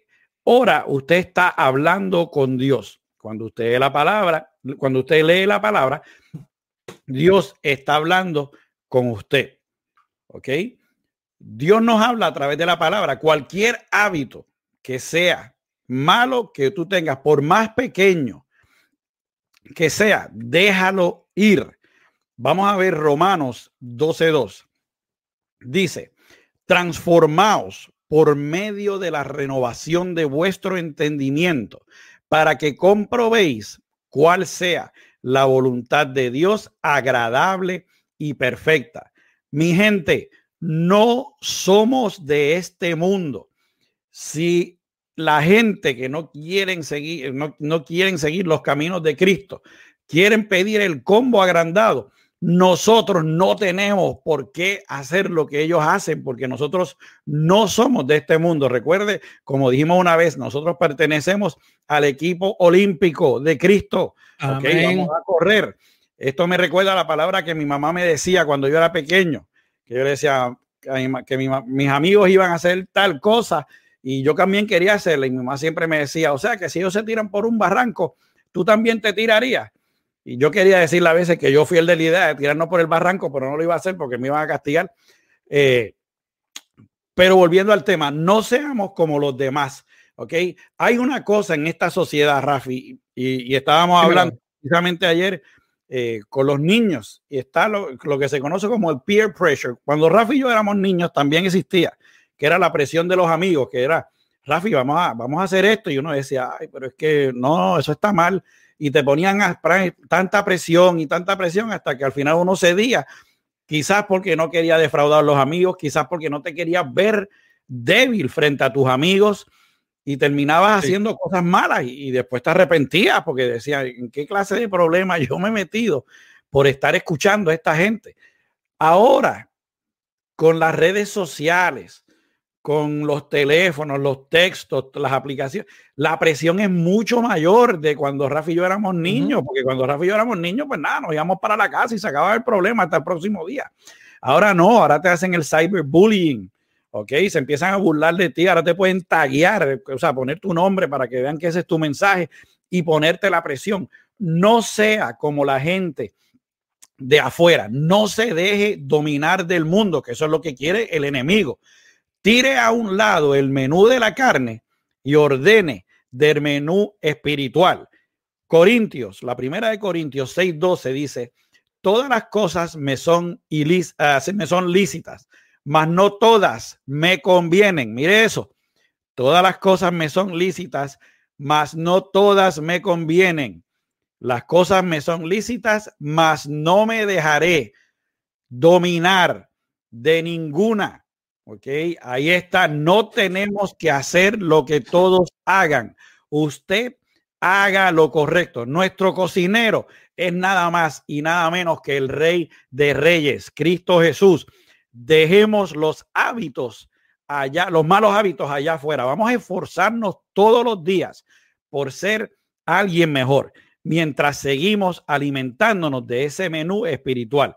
ora, usted está hablando con Dios. Cuando usted la palabra, cuando usted lee la palabra, Dios está hablando con usted. ¿Ok? Dios nos habla a través de la palabra. Cualquier hábito que sea malo que tú tengas, por más pequeño que sea, déjalo ir. Vamos a ver Romanos 12.2. Dice, transformaos por medio de la renovación de vuestro entendimiento para que comprobéis cuál sea la voluntad de Dios agradable y perfecta. Mi gente, no somos de este mundo. Si la gente que no quieren seguir, no, no quieren seguir los caminos de Cristo, quieren pedir el combo agrandado, nosotros no tenemos por qué hacer lo que ellos hacen porque nosotros no somos de este mundo. Recuerde, como dijimos una vez, nosotros pertenecemos al equipo olímpico de Cristo. Okay, vamos a correr. Esto me recuerda a la palabra que mi mamá me decía cuando yo era pequeño, que yo le decía que mis amigos iban a hacer tal cosa y yo también quería hacerla. Y mi mamá siempre me decía, o sea, que si ellos se tiran por un barranco, tú también te tirarías. Y yo quería decirle a veces que yo fui el de la idea de tirarnos por el barranco, pero no lo iba a hacer porque me iban a castigar. Eh, pero volviendo al tema, no seamos como los demás, ¿ok? Hay una cosa en esta sociedad, Rafi, y, estábamos hablando precisamente ayer eh, con los niños, y está lo, lo, que se conoce como el peer pressure. Cuando Rafi y yo éramos niños, también existía, que era la presión de los amigos, que era, Rafi, vamos a, vamos a hacer esto, y uno decía, ay, pero es que no, eso está mal y te ponían a tanta presión y tanta presión hasta que al final uno cedía, quizás porque no quería defraudar a los amigos, quizás porque no te quería ver débil frente a tus amigos y terminabas haciendo cosas malas y, después te arrepentías porque decías, ¿en qué clase de problema yo me he metido por estar escuchando a esta gente? Ahora, con las redes sociales, con los teléfonos, los textos, las aplicaciones, la presión es mucho mayor de cuando Rafa y yo éramos niños, porque cuando Rafa y yo éramos niños, pues nada, nos íbamos para la casa y se acababa el problema hasta el próximo día. Ahora no, ahora te hacen el cyberbullying, ¿ok? Se empiezan a burlar de ti, ahora te pueden taguear, o sea, poner tu nombre para que vean que ese es tu mensaje y ponerte la presión. No sea como la gente de afuera, no se deje dominar del mundo, que eso es lo que quiere el enemigo tire a un lado el menú de la carne y ordene del menú espiritual. Corintios, la primera de Corintios 6:12 dice, todas las cosas me son, ah, me son lícitas, mas no todas me convienen. Mire eso, todas las cosas me son lícitas, mas no todas me convienen. Las cosas me son lícitas, mas no me dejaré dominar de ninguna Ok, ahí está. No tenemos que hacer lo que todos hagan. Usted haga lo correcto. Nuestro cocinero es nada más y nada menos que el Rey de Reyes, Cristo Jesús. Dejemos los hábitos allá, los malos hábitos allá afuera. Vamos a esforzarnos todos los días por ser alguien mejor mientras seguimos alimentándonos de ese menú espiritual.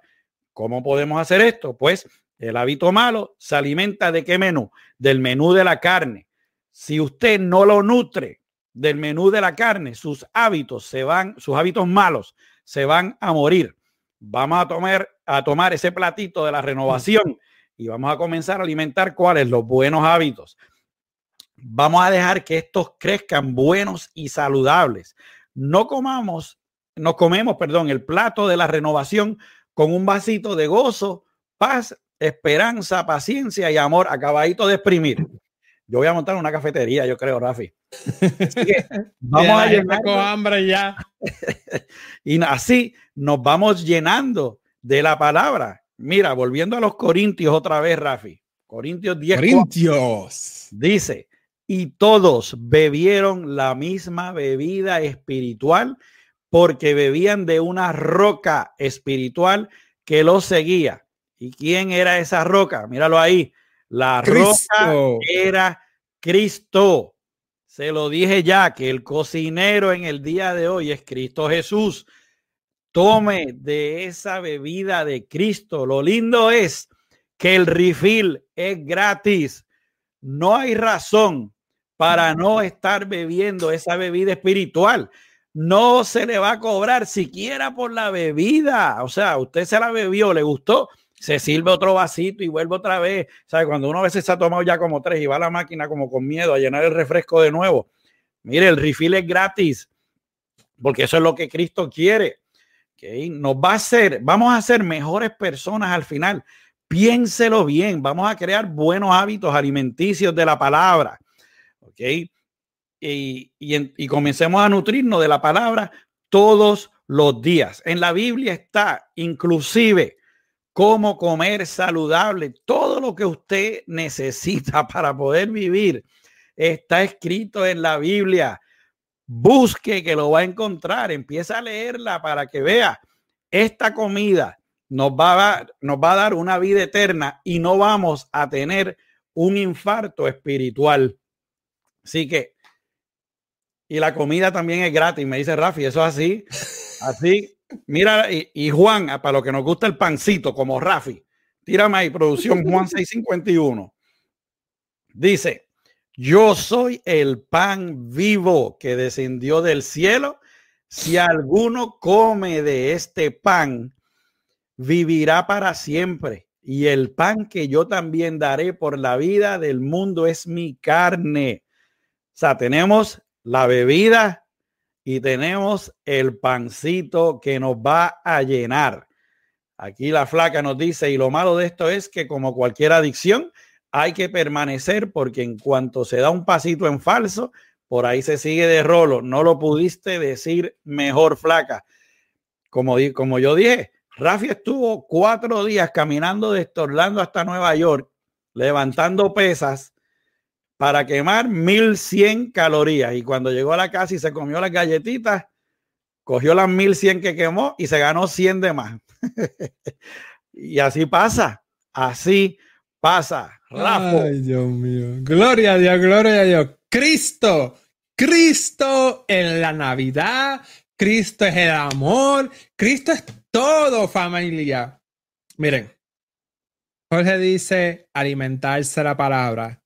¿Cómo podemos hacer esto? Pues el hábito malo se alimenta de qué menú? Del menú de la carne. Si usted no lo nutre del menú de la carne, sus hábitos se van, sus hábitos malos se van a morir. Vamos a tomar, a tomar ese platito de la renovación y vamos a comenzar a alimentar cuáles los buenos hábitos. Vamos a dejar que estos crezcan buenos y saludables. No comamos, no comemos, perdón, el plato de la renovación con un vasito de gozo, paz esperanza, paciencia y amor acabadito de exprimir. Yo voy a montar una cafetería, yo creo, Rafi. vamos a llenar con hambre ya. y así nos vamos llenando de la palabra. Mira, volviendo a los Corintios otra vez, Rafi. Corintios 10. Corintios. Dice, y todos bebieron la misma bebida espiritual porque bebían de una roca espiritual que los seguía. ¿Y quién era esa roca? Míralo ahí. La roca era Cristo. Se lo dije ya que el cocinero en el día de hoy es Cristo Jesús. Tome de esa bebida de Cristo. Lo lindo es que el refill es gratis. No hay razón para no estar bebiendo esa bebida espiritual. No se le va a cobrar siquiera por la bebida. O sea, usted se la bebió, le gustó, se sirve otro vasito y vuelve otra vez. ¿Sabe? Cuando uno a veces se ha tomado ya como tres y va a la máquina como con miedo a llenar el refresco de nuevo. Mire, el refill es gratis, porque eso es lo que Cristo quiere. Nos va a hacer, vamos a ser mejores personas al final. Piénselo bien, vamos a crear buenos hábitos alimenticios de la palabra. ¿Ok? Y, y comencemos a nutrirnos de la palabra todos los días. En la Biblia está inclusive cómo comer saludable, todo lo que usted necesita para poder vivir está escrito en la Biblia busque que lo va a encontrar, empieza a leerla para que vea esta comida nos va a dar, nos va a dar una vida eterna y no vamos a tener un infarto espiritual. Así que, y la comida también es gratis, me dice Rafi, eso es así, así. Mira, y, y Juan, para lo que nos gusta el pancito, como Rafi, tírame ahí, producción Juan 651. Dice, yo soy el pan vivo que descendió del cielo. Si alguno come de este pan, vivirá para siempre. Y el pan que yo también daré por la vida del mundo es mi carne. O sea, tenemos la bebida y tenemos el pancito que nos va a llenar. Aquí la flaca nos dice, y lo malo de esto es que como cualquier adicción, hay que permanecer porque en cuanto se da un pasito en falso, por ahí se sigue de rolo. No lo pudiste decir mejor, flaca. Como, como yo dije, Rafi estuvo cuatro días caminando desde Orlando hasta Nueva York, levantando pesas para quemar 1100 calorías. Y cuando llegó a la casa y se comió las galletitas, cogió las 1100 que quemó y se ganó 100 de más. y así pasa, así pasa. Ay, Dios mío. Gloria a Dios, gloria a Dios. Cristo, Cristo en la Navidad, Cristo es el amor, Cristo es todo, familia. Miren, Jorge dice alimentarse la palabra.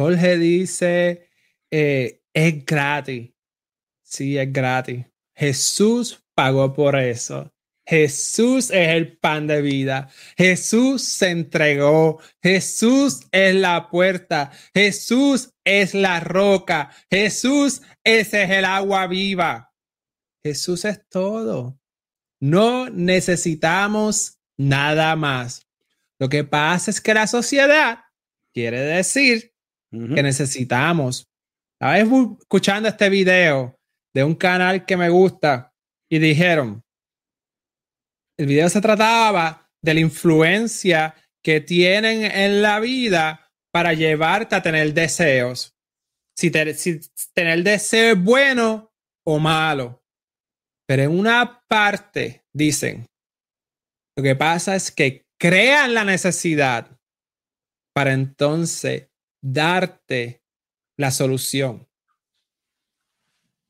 Jorge dice eh, es gratis. Sí, es gratis. Jesús pagó por eso. Jesús es el pan de vida. Jesús se entregó. Jesús es la puerta. Jesús es la roca. Jesús es el agua viva. Jesús es todo. No necesitamos nada más. Lo que pasa es que la sociedad quiere decir que necesitamos. Estaba escuchando este video de un canal que me gusta y dijeron, el video se trataba de la influencia que tienen en la vida para llevarte a tener deseos. Si, tener deseo es bueno o malo. Pero en una parte dicen, lo que pasa es que crean la necesidad para entonces darte la solución.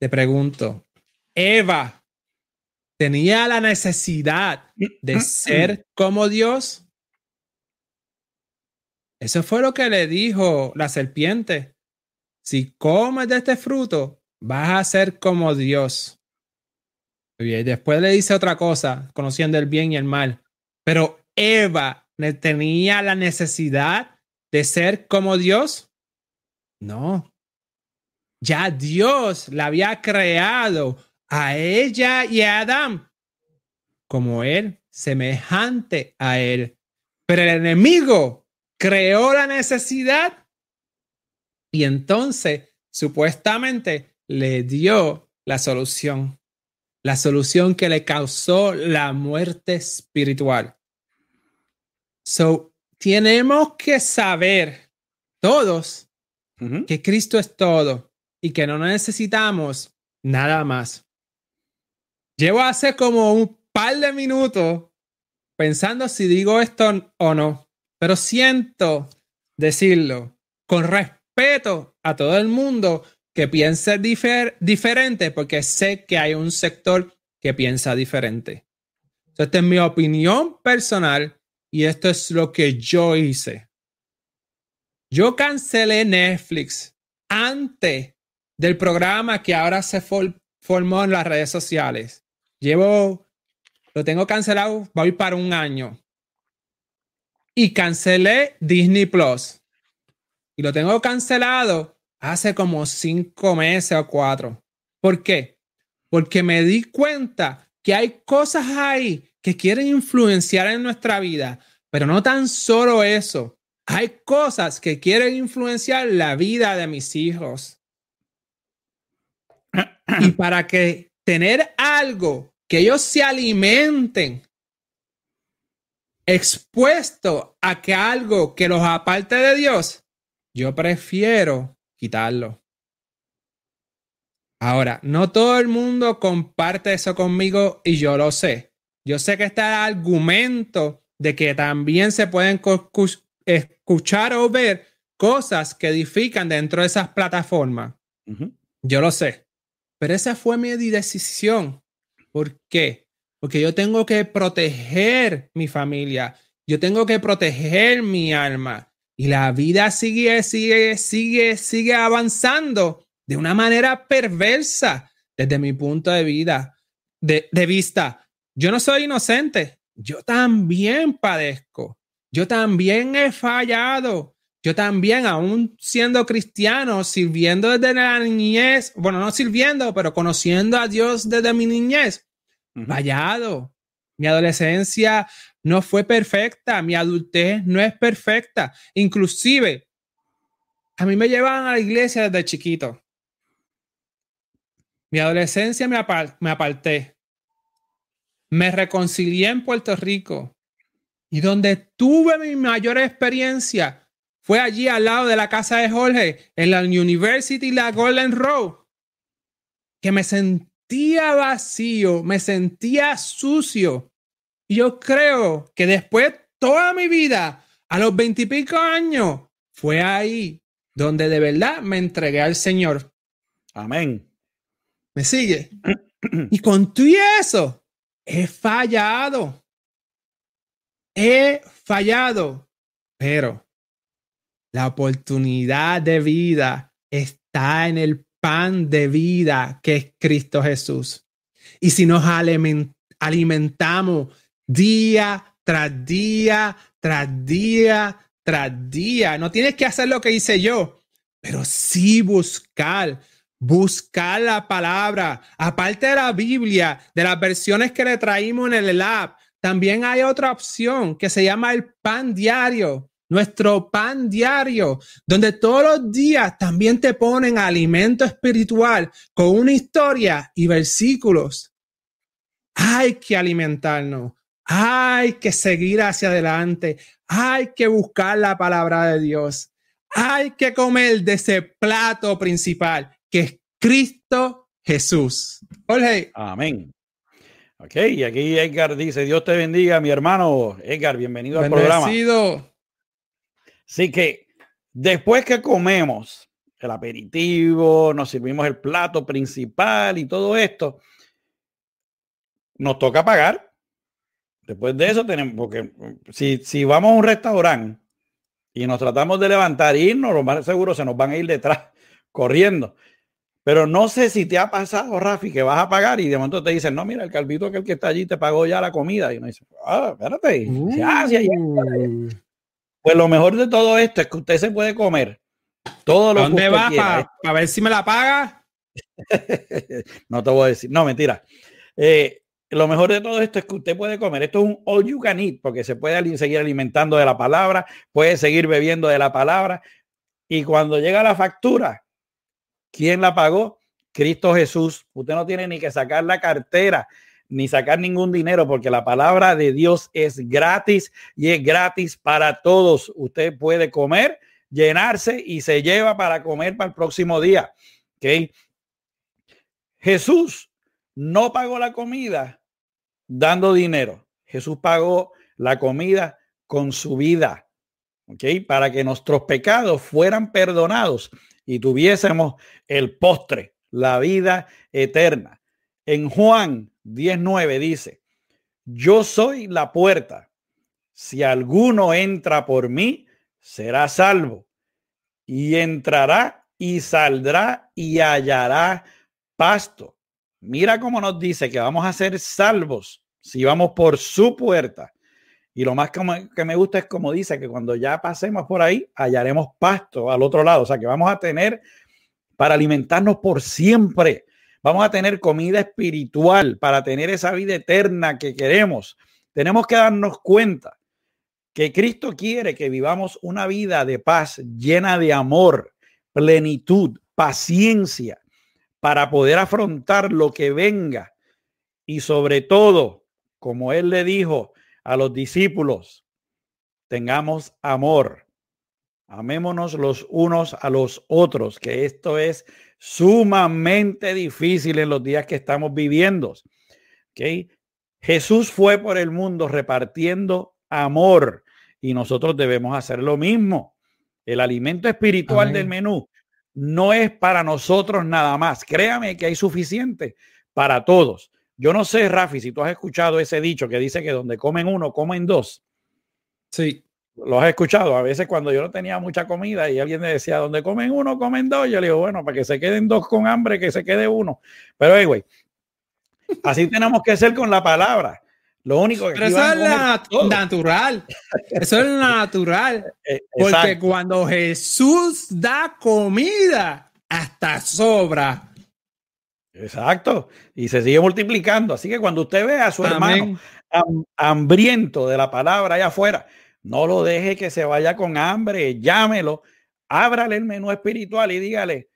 Te pregunto, Eva tenía la necesidad de ser como Dios. Eso fue lo que le dijo la serpiente. Si comes de este fruto, vas a ser como Dios. Y después le dice otra cosa, conociendo el bien y el mal. Pero Eva tenía la necesidad de ser como Dios. No. Ya Dios la había creado a ella y a Adán como él, semejante a él. Pero el enemigo creó la necesidad y entonces supuestamente le dio la solución, la solución que le causó la muerte espiritual. So, tenemos que saber todos que Cristo es todo y que no necesitamos nada más. Llevo hace como un par de minutos pensando si digo esto o no, pero siento decirlo con respeto a todo el mundo que piense diferente porque sé que hay un sector que piensa diferente. esta es mi opinión personal y esto es lo que yo hice. Yo cancelé Netflix antes del programa que ahora se formó en las redes sociales. Llevo, lo tengo cancelado, voy para un año. Y cancelé Disney Plus. Y lo tengo cancelado hace como cinco meses o cuatro. ¿Por qué? Porque me di cuenta que hay cosas ahí que quieren influenciar en nuestra vida, pero no tan solo eso. Hay cosas que quieren influenciar la vida de mis hijos. y para que tener algo que ellos se alimenten expuesto a que algo que los aparte de Dios, yo prefiero quitarlo. Ahora, no todo el mundo comparte eso conmigo y yo lo sé. Yo sé que está el argumento de que también se pueden escuchar o ver cosas que edifican dentro de esas plataformas. Yo lo sé. Pero esa fue mi decisión. ¿Por qué? Porque yo tengo que proteger mi familia. Yo tengo que proteger mi alma. Y la vida sigue, sigue, sigue, sigue avanzando de una manera perversa desde mi punto de vida, de, de vista. Yo no soy inocente. Yo también padezco. Yo también he fallado. Yo también, aún siendo cristiano, sirviendo desde la niñez, bueno, no sirviendo, pero conociendo a Dios desde mi niñez, fallado. Mi adolescencia no fue perfecta, mi adultez no es perfecta. Inclusive, a mí me llevaban a la iglesia desde chiquito. Mi adolescencia me, me aparté. Me reconcilié en Puerto Rico. Y donde tuve mi mayor experiencia fue allí al lado de la casa de Jorge, en la University La Golden Road, que me sentía vacío, me sentía sucio. Y yo creo que después toda mi vida, a los veintipico años, fue ahí donde de verdad me entregué al Señor. Amén. ¿Me sigue? y con y eso, he fallado he fallado, pero la oportunidad de vida está en el pan de vida que es Cristo Jesús. Y si nos alimentamos día tras día, tras día, tras día, no tienes que hacer lo que hice yo, pero sí buscar, buscar la palabra, aparte de la Biblia, de las versiones que le traímos en el lab, también hay otra opción que se llama el pan diario, nuestro pan diario, donde todos los días también te ponen alimento espiritual con una historia y versículos. Hay que alimentarnos, hay que seguir hacia adelante, hay que buscar la palabra de Dios, hay que comer de ese plato principal que es Cristo Jesús. Jorge. Amén. Ok, y aquí Edgar dice, Dios te bendiga, mi hermano. Edgar, bienvenido al programa. Así que después que comemos el aperitivo, nos servimos el plato principal y todo esto, nos toca pagar. Después de eso tenemos, porque si, si vamos a un restaurante y nos tratamos de levantar y irnos, lo más seguro se nos van a ir detrás corriendo. Pero no sé si te ha pasado, Rafi, que vas a pagar y de momento te dicen, no, mira, el calvito aquel que está allí te pagó ya la comida. Y uno dice, ah, espérate. Ah. Pues lo mejor de todo esto es que usted se puede comer todo lo ¿Dónde va para ver si me la paga? no te voy a decir, no, mentira. Eh, lo mejor de todo esto es que usted puede comer. Esto es un all you can eat porque se puede seguir alimentando de la palabra, puede seguir bebiendo de la palabra. Y cuando llega la factura, ¿Quién la pagó? Cristo Jesús. Usted no tiene ni que sacar la cartera ni sacar ningún dinero, porque la palabra de Dios es gratis y es gratis para todos. Usted puede comer, llenarse y se lleva para comer para el próximo día. ¿Okay? Jesús no pagó la comida dando dinero. Jesús pagó la comida con su vida. ¿Ok? Para que nuestros pecados fueran perdonados y tuviésemos el postre, la vida eterna. En Juan 19 dice, yo soy la puerta. Si alguno entra por mí, será salvo. Y entrará y saldrá y hallará pasto. Mira cómo nos dice que vamos a ser salvos si vamos por su puerta. Y lo más que me gusta es como dice que cuando ya pasemos por ahí, hallaremos pasto al otro lado. O sea que vamos a tener para alimentarnos por siempre. Vamos a tener comida espiritual para tener esa vida eterna que queremos. Tenemos que darnos cuenta que Cristo quiere que vivamos una vida de paz llena de amor, plenitud, paciencia, para poder afrontar lo que venga. Y sobre todo, como Él le dijo a los discípulos, tengamos amor. Amémonos los unos a los otros, que esto es sumamente difícil en los días que estamos viviendo. ¿Okay? Jesús fue por el mundo repartiendo amor y nosotros debemos hacer lo mismo. El alimento espiritual del menú no es para nosotros nada más. Créame que hay suficiente para todos. Yo no sé, Rafi, si tú has escuchado ese dicho que dice que donde comen uno, comen dos. Sí lo has escuchado. A veces cuando yo no tenía mucha comida y alguien me decía, donde comen uno, comen dos, yo le digo, bueno, para que se queden dos con hambre, que se quede uno. Pero, anyway, así tenemos que ser con la palabra. Lo único que... Pero eso es natural. Eso es natural. Eh, porque cuando Jesús da comida, hasta sobra. Exacto. Y se sigue multiplicando. Así que cuando usted ve a su hermano hambriento de la palabra allá afuera, no lo deje que se vaya con hambre, llámelo, ábrale el menú espiritual y dígale,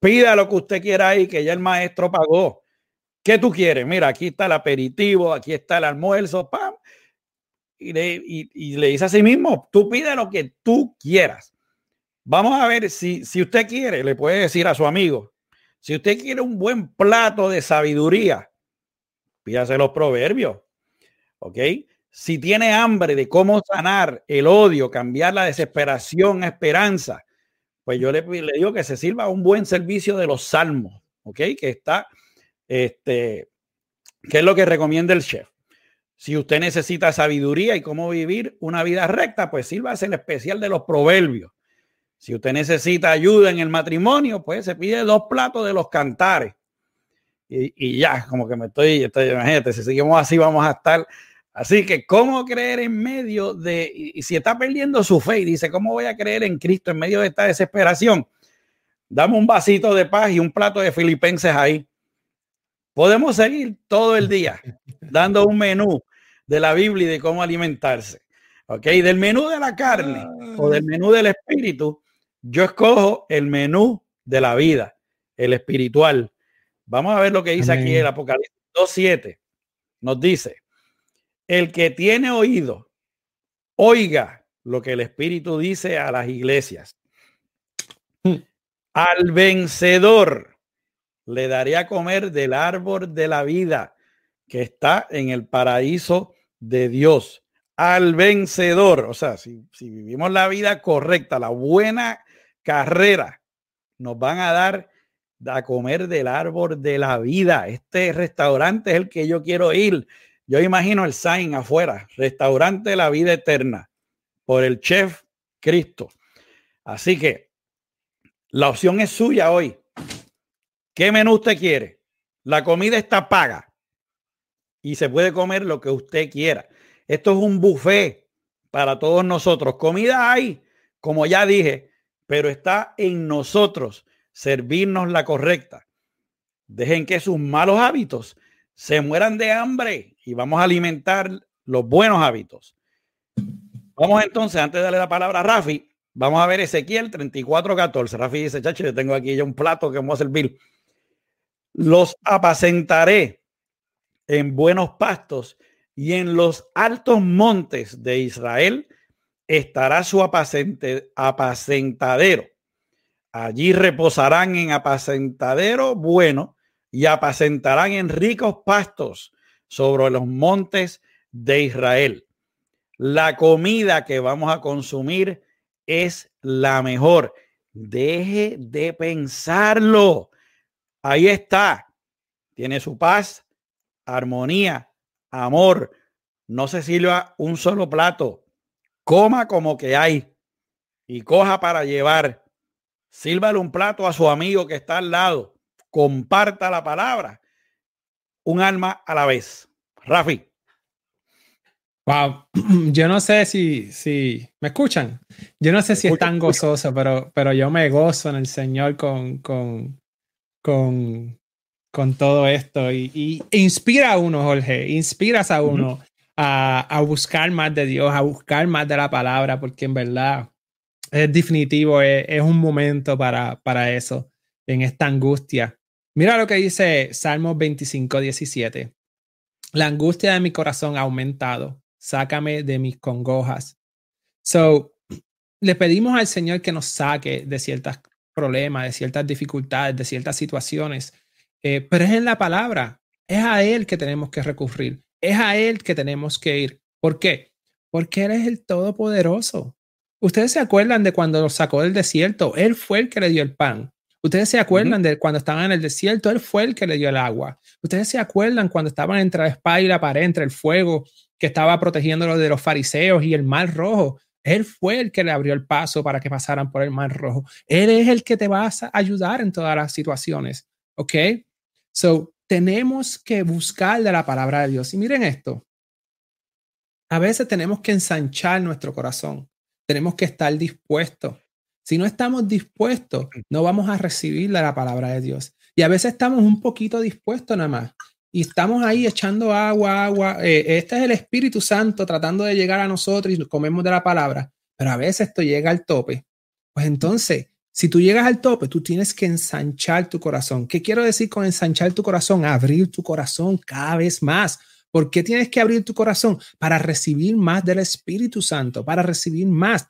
pida lo que usted quiera ahí, que ya el maestro pagó. ¿Qué tú quieres? Mira, aquí está el aperitivo, aquí está el almuerzo, pam. Y le, le dice a sí mismo, tú pide lo que tú quieras. Vamos a ver si, si usted quiere, le puede decir a su amigo, si usted quiere un buen plato de sabiduría, pídase los proverbios. ¿Ok? Si tiene hambre de cómo sanar el odio, cambiar la desesperación a esperanza, pues yo le, digo que se sirva un buen servicio de los salmos, ¿ok? Que está, este, que es lo que recomienda el chef. Si usted necesita sabiduría y cómo vivir una vida recta, pues sírvase el especial de los proverbios. Si usted necesita ayuda en el matrimonio, pues se pide dos platos de los cantares. Y, y ya, como que me estoy, estoy, imagínate, si seguimos así, vamos a estar Así que, ¿cómo creer en medio de, y si está perdiendo su fe y dice, ¿cómo voy a creer en Cristo en medio de esta desesperación? Dame un vasito de paz y un plato de filipenses ahí. Podemos seguir todo el día dando un menú de la Biblia y de cómo alimentarse. ¿Ok? Del menú de la carne o del menú del espíritu, yo escojo el menú de la vida, el espiritual. Vamos a ver lo que dice aquí el Apocalipsis 2.7. Nos dice, el que tiene oído, oiga lo que el Espíritu dice a las iglesias. Hmm. Al vencedor le daré a comer del árbol de la vida que está en el paraíso de Dios. Al vencedor, o sea, si, si vivimos la vida correcta, la buena carrera, nos van a dar a comer del árbol de la vida. Este restaurante es el que yo quiero ir. Yo imagino el sign afuera, restaurante de la vida eterna, por el chef Cristo. Así que la opción es suya hoy. ¿Qué menú usted quiere? La comida está paga y se puede comer lo que usted quiera. Esto es un buffet para todos nosotros. Comida hay, como ya dije, pero está en nosotros servirnos la correcta. Dejen que sus malos hábitos se mueran de hambre y vamos a alimentar los buenos hábitos. Vamos entonces, antes de darle la palabra a Rafi, vamos a ver Ezequiel 34:14. Rafi dice, chacho, yo tengo aquí ya un plato que vamos a servir. Los apacentaré en buenos pastos y en los altos montes de Israel estará su apacentadero. Allí reposarán en apacentadero bueno y apacentarán en ricos pastos sobre los montes de Israel. La comida que vamos a consumir es la mejor. Deje de pensarlo. Ahí está. Tiene su paz, armonía, amor. No se sirva un solo plato. Coma como que hay y coja para llevar. Sírvale un plato a su amigo que está al lado. Comparta la palabra. Un alma a la vez. Rafi. Wow, yo no sé si, si me escuchan. Yo no sé si es tan gozoso, pero, pero yo me gozo en el Señor con, con, con, con todo esto y, inspira a uno, Jorge, inspiras a uno a, buscar más de Dios, a buscar más de la palabra, porque en verdad es definitivo, es, es un momento para, para eso, en esta angustia. Mira lo que dice Salmos 25, 17. La angustia de mi corazón ha aumentado sácame de mis congojas. So, le pedimos al Señor que nos saque de ciertos problemas, de ciertas dificultades, de ciertas situaciones, eh, pero es en la palabra, es a Él que tenemos que recurrir, es a Él que tenemos que ir. ¿Por qué? Porque Él es el Todopoderoso. Ustedes se acuerdan de cuando los sacó del desierto, Él fue el que le dio el pan. Ustedes se acuerdan de cuando estaban en el desierto, Él fue el que le dio el agua. Ustedes se acuerdan cuando estaban entre la espada y la pared, entre el fuego que estaba protegiéndolo de los fariseos y el mar rojo. Él fue el que le abrió el paso para que pasaran por el mar rojo. Él es el que te va a ayudar en todas las situaciones. ¿Ok? So, tenemos que buscar de la palabra de Dios. Y miren esto. A veces tenemos que ensanchar nuestro corazón. Tenemos que estar dispuestos. Si no estamos dispuestos, no vamos a recibir la palabra de Dios. Y a veces estamos un poquito dispuestos nada más y estamos ahí echando agua, agua. Eh, este es el Espíritu Santo tratando de llegar a nosotros y comemos de la palabra, pero a veces esto llega al tope. Pues entonces, si tú llegas al tope, tú tienes que ensanchar tu corazón. ¿Qué quiero decir con ensanchar tu corazón? Abrir tu corazón cada vez más. ¿Por qué tienes que abrir tu corazón? Para recibir más del Espíritu Santo, para recibir más.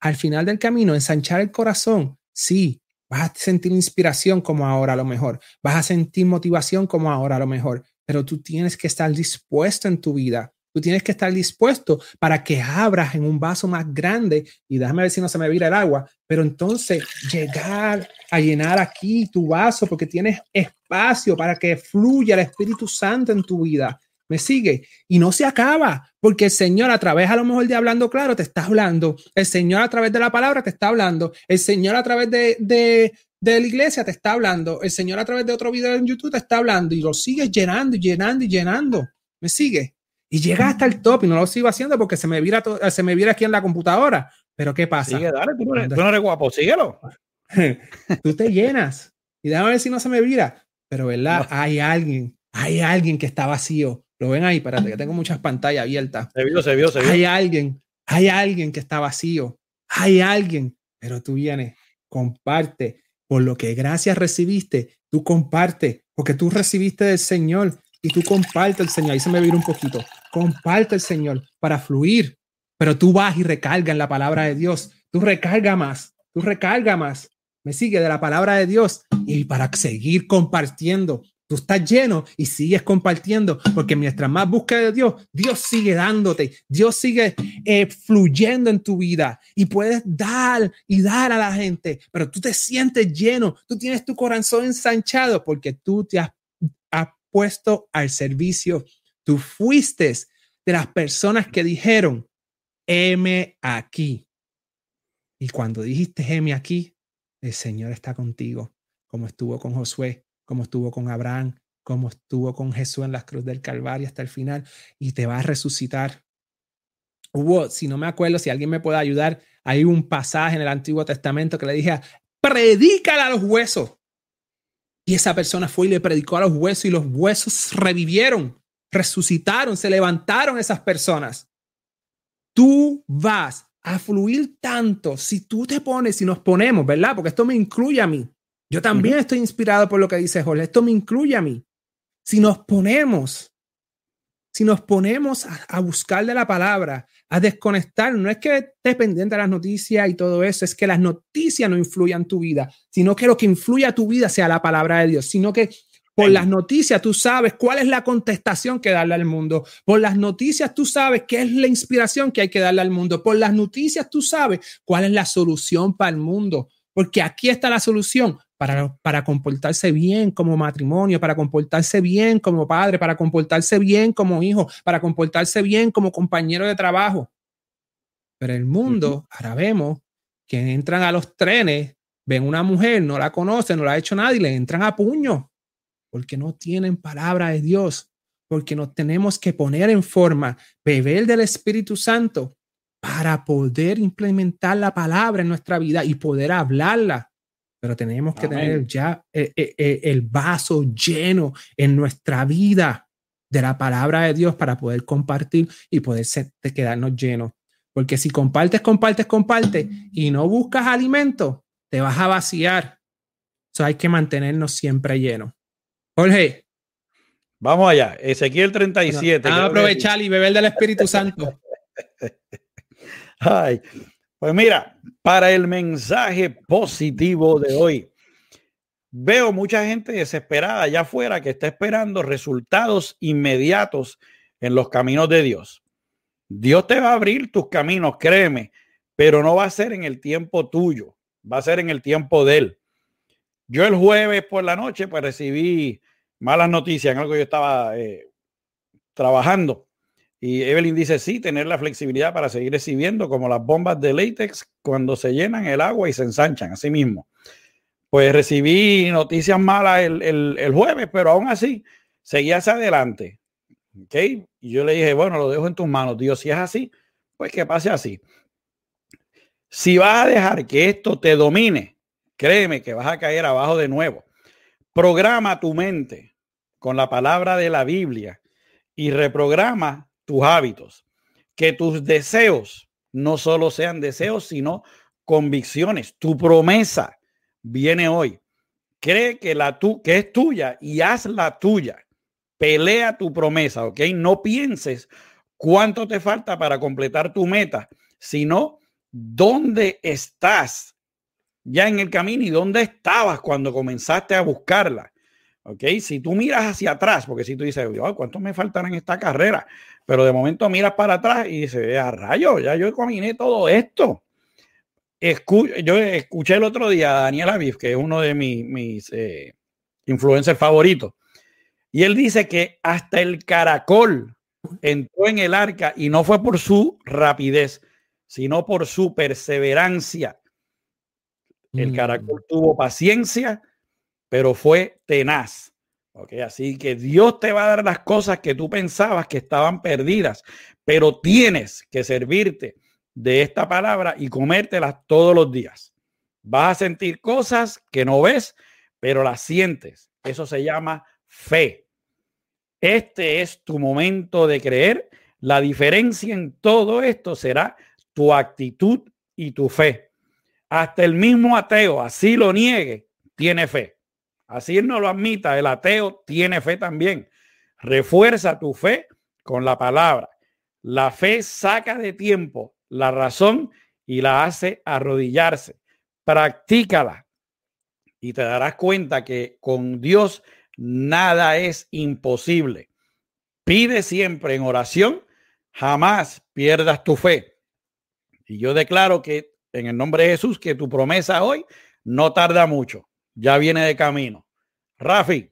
Al final del camino, ensanchar el corazón, sí, Vas a sentir inspiración como ahora a lo mejor. Vas a sentir motivación como ahora a lo mejor. Pero tú tienes que estar dispuesto en tu vida. Tú tienes que estar dispuesto para que abras en un vaso más grande y déjame ver si no se me vira el agua, pero entonces llegar a llenar aquí tu vaso porque tienes espacio para que fluya el Espíritu Santo en tu vida. ¿Me sigue? Y no se acaba, porque el Señor a través a lo mejor de hablando claro te está hablando, el Señor a través de la palabra te está hablando, el Señor a través de, de, la iglesia te está hablando, el Señor a través de otro video en YouTube te está hablando y lo sigues llenando y llenando y llenando. ¿Me sigue? Y llega hasta el top y no lo sigo haciendo porque se me vira, se me vira aquí en la computadora. Pero ¿qué pasa? Sigue, dale, tú no eres, guapo, síguelo. tú te llenas y déjame ver si no se me vira. Pero, ¿verdad? Hay alguien, hay alguien que está vacío lo ven ahí, espérate, que tengo muchas pantallas abiertas. Se vio, se vio, se vio. Hay alguien, hay alguien que está vacío. Hay alguien, pero tú vienes, comparte. Por lo que gracias recibiste, tú comparte, porque tú recibiste del Señor y tú comparte el Señor. Ahí se me vino un poquito. Comparte el Señor para fluir. Pero tú vas y recarga en la palabra de Dios. Tú recarga más, tú recarga más. Me sigue de la palabra de Dios y para seguir compartiendo Tú estás lleno y sigues compartiendo, porque mientras más buscas de Dios, Dios sigue dándote, Dios sigue eh, fluyendo en tu vida y puedes dar y dar a la gente, pero tú te sientes lleno, tú tienes tu corazón ensanchado porque tú te has, has puesto al servicio. Tú fuiste de las personas que dijeron, heme aquí. Y cuando dijiste, heme aquí, el Señor está contigo, como estuvo con Josué como estuvo con Abraham, como estuvo con Jesús en la cruz del Calvario hasta el final, y te va a resucitar. Hubo, si no me acuerdo, si alguien me puede ayudar, hay un pasaje en el Antiguo Testamento que le dije, predícale a los huesos. Y esa persona fue y le predicó a los huesos y los huesos revivieron, resucitaron, se levantaron esas personas. Tú vas a fluir tanto si tú te pones, si nos ponemos, ¿verdad? Porque esto me incluye a mí. Yo también estoy inspirado por lo que dice Jorge. Esto me incluye a mí. si nos ponemos, si nos ponemos a, buscar de la palabra, a desconectar, no es que estés pendiente de las noticias y todo eso, es que las noticias no influyan en tu vida, sino que lo que influye a tu vida sea la palabra de Dios, sino que por las noticias tú sabes cuál es la contestación que darle al mundo. Por las noticias tú sabes qué es la inspiración que hay que darle al mundo. Por las noticias tú sabes cuál es la solución para el mundo. Porque aquí está la solución para, para comportarse bien como matrimonio, para comportarse bien como padre, para comportarse bien como hijo, para comportarse bien como compañero de trabajo. Pero el mundo, ahora vemos que entran a los trenes, ven una mujer, no la conocen, no la ha hecho nadie, le entran a puño porque no tienen palabra de Dios, porque nos tenemos que poner en forma, beber del Espíritu Santo para poder implementar la palabra en nuestra vida y poder hablarla. Pero tenemos que tener ya eh, eh, eh, el vaso lleno en nuestra vida de la palabra de Dios para poder compartir y poder quedarnos llenos. Porque si compartes, compartes, compartes y no buscas alimento, te vas a vaciar. So hay que mantenernos siempre llenos. Jorge. Vamos allá. Ezequiel 37. vamos a aprovechar y beber del Espíritu Santo. Ay, pues mira, para el mensaje positivo de hoy, veo mucha gente desesperada allá afuera que está esperando resultados inmediatos en los caminos de Dios. Dios te va a abrir tus caminos, créeme, pero no va a ser en el tiempo tuyo, va a ser en el tiempo de Él. Yo el jueves por la noche pues recibí malas noticias en algo que yo estaba eh, trabajando. Y Evelyn dice, sí, tener la flexibilidad para seguir recibiendo como las bombas de látex cuando se llenan el agua y se ensanchan, así mismo. Pues recibí noticias malas el, el, jueves, pero aún así seguía hacia adelante. ¿Ok? Y yo le dije, bueno, lo dejo en tus manos, Dios, si es así, pues que pase así. Si vas a dejar que esto te domine, créeme que vas a caer abajo de nuevo. Programa tu mente con la palabra de la Biblia y reprograma tus hábitos. Que tus deseos no solo sean deseos, sino convicciones. Tu promesa viene hoy. Cree que, la que es tuya y haz la tuya. Pelea tu promesa, ¿ok? No pienses cuánto te falta para completar tu meta, sino dónde estás ya en el camino y dónde estabas cuando comenzaste a buscarla. ¿Ok? Si tú miras hacia atrás, porque si tú dices, ¿cuánto me faltará en esta carrera? Pero de momento miras para atrás y dices, a rayo, ya yo caminé todo esto. yo escuché el otro día a Daniel Aviv, que es uno de mis, mis eh, influencers favoritos, y él dice que hasta el caracol entró en el arca y no fue por su rapidez, sino por su perseverancia el mm. caracol tuvo paciencia, pero fue tenaz. Okay, así que Dios te va a dar las cosas que tú pensabas que estaban perdidas, pero tienes que servirte de esta palabra y comértelas todos los días. Vas a sentir cosas que no ves, pero las sientes. Eso se llama fe. Este es tu momento de creer. La diferencia en todo esto será tu actitud y tu fe. Hasta el mismo ateo, así lo niegue, tiene fe. Así no lo admita, el ateo tiene fe también. Refuerza tu fe con la palabra. La fe saca de tiempo la razón y la hace arrodillarse. Practícala y te darás cuenta que con Dios nada es imposible. Pide siempre en oración, jamás pierdas tu fe. Y yo declaro que en el nombre de Jesús, que tu promesa hoy no tarda mucho, ya viene de camino. Rafi.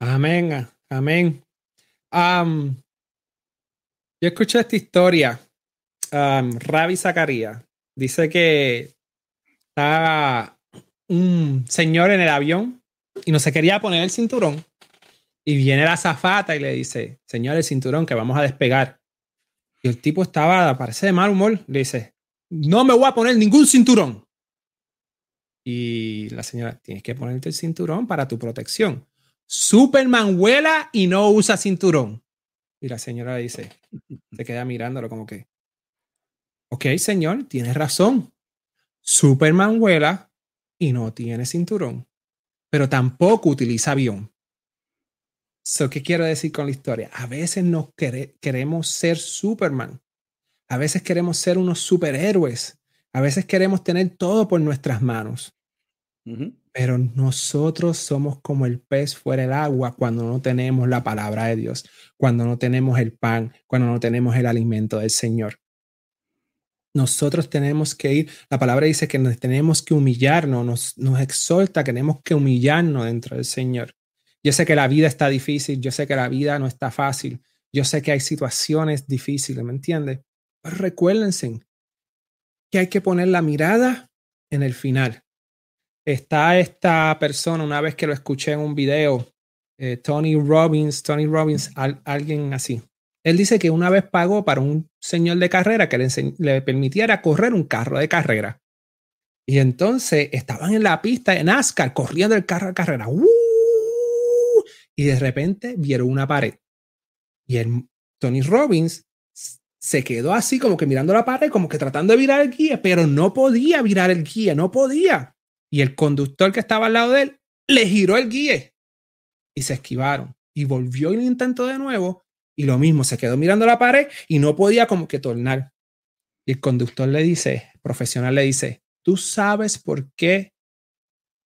Amén, amén. yo escuché esta historia. Ravi Zacarías dice que estaba un señor en el avión y no se quería poner el cinturón. Y viene la zafata y le dice, señor, el cinturón que vamos a despegar. Y el tipo estaba, parece de mal humor, le dice, no me voy a poner ningún cinturón. Y la señora, tienes que ponerte el cinturón para tu protección. Superman vuela y no usa cinturón. Y la señora dice, se queda mirándolo como que, ok, señor, tienes razón. Superman vuela y no tiene cinturón, pero tampoco utiliza avión. So, ¿Qué quiero decir con la historia? A veces nos queremos ser Superman. A veces queremos ser unos superhéroes. A veces queremos tener todo por nuestras manos. Pero nosotros somos como el pez fuera del agua cuando no tenemos la palabra de Dios, cuando no tenemos el pan, cuando no tenemos el alimento del Señor. Nosotros tenemos que ir, la palabra dice que nos tenemos que humillarnos, nos, nos exhorta, tenemos que humillarnos dentro del Señor. Yo sé que la vida está difícil, yo sé que la vida no está fácil, yo sé que hay situaciones difíciles, ¿me entiendes? Pero recuérdense que hay que poner la mirada en el final. Está esta persona, una vez que lo escuché en un video, eh, Tony Robbins, Tony Robbins, alguien así. Él dice que una vez pagó para un señor de carrera que le, permitiera correr un carro de carrera. Y entonces estaban en la pista de NASCAR corriendo el carro de carrera. ¡Uh! y de repente vieron una pared. Y Tony Robbins se quedó así como que mirando la pared, como que tratando de virar el guía, pero no podía virar el guía, no podía. Y el conductor que estaba al lado de él le giró el guía y se esquivaron. Y volvió y lo intentó de nuevo y lo mismo, se quedó mirando la pared y no podía como que tornar. Y el conductor le dice, profesional le dice, ¿tú sabes por qué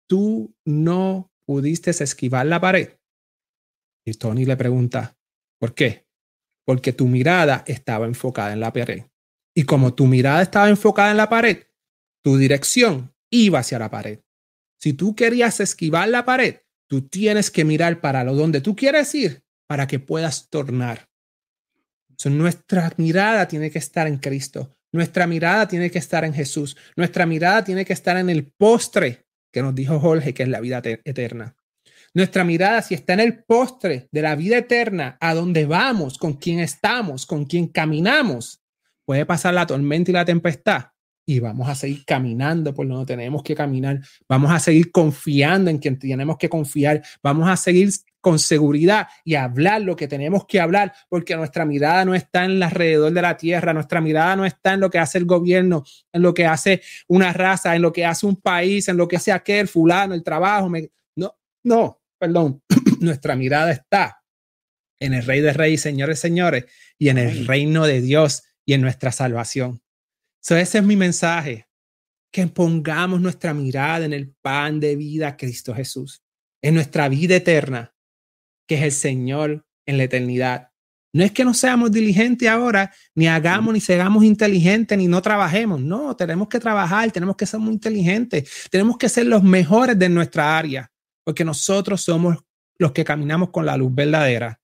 tú no pudiste esquivar la pared? Y Tony le pregunta, ¿por qué? Porque tu mirada estaba enfocada en la pared. Y como tu mirada estaba enfocada en la pared, tu dirección iba hacia la pared. Si tú querías esquivar la pared, tú tienes que mirar para lo donde tú quieres ir para que puedas tornar. nuestra mirada tiene que estar en Cristo. Nuestra mirada tiene que estar en Jesús. Nuestra mirada tiene que estar en el postre que nos dijo Jorge, que es la vida eterna. Nuestra mirada, si está en el postre de la vida eterna, a dónde vamos, con quién estamos, con quién caminamos, puede pasar la tormenta y la tempestad y vamos a seguir caminando por donde tenemos que caminar. Vamos a seguir confiando en quien tenemos que confiar. Vamos a seguir con seguridad y hablar lo que tenemos que hablar, porque nuestra mirada no está en el alrededor de la tierra, nuestra mirada no está en lo que hace el gobierno, en lo que hace una raza, en lo que hace un país, en lo que hace aquel fulano, el trabajo. No, no, perdón, nuestra mirada está en el Rey de Reyes, señores, señores, y en el reino de Dios y en nuestra salvación. So, ese es mi mensaje, que pongamos nuestra mirada en el pan de vida, Cristo Jesús, en nuestra vida eterna, que es el Señor en la eternidad. No es que no seamos diligentes ahora, ni hagamos, ni seamos inteligentes, ni no trabajemos. No, tenemos que trabajar, tenemos que ser muy inteligentes, tenemos que ser los mejores de nuestra área porque nosotros somos los que caminamos con la luz verdadera.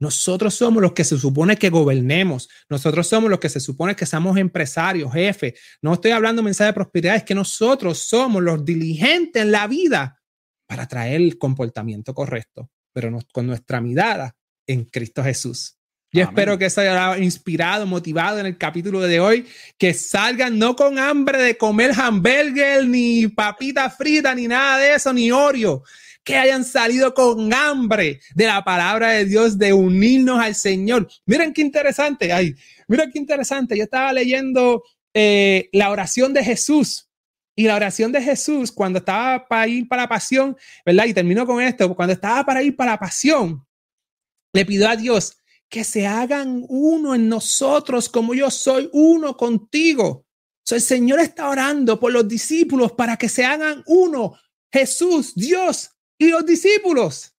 Nosotros somos los que se supone que gobernemos. Nosotros somos los que se supone que somos empresarios, jefes. No estoy hablando de mensaje de prosperidad, es que nosotros somos los diligentes en la vida para traer el comportamiento correcto, pero con nuestra mirada en Cristo Jesús. Yo espero que eso haya inspirado, motivado en el capítulo de hoy, que salgan no con hambre de comer hamburger, ni papita frita, ni nada de eso, ni Oreo, que hayan salido con hambre de la palabra de Dios, de unirnos al Señor. Miren qué interesante, ay, miren qué interesante. Yo estaba leyendo eh, la oración de Jesús. Y la oración de Jesús, cuando estaba para ir para la pasión, ¿verdad? Y termino con esto, cuando estaba para ir para la pasión, le pidió a Dios, que se hagan uno en nosotros como yo soy uno contigo. el Señor está orando por los discípulos para que se hagan uno, Jesús, Dios y los discípulos.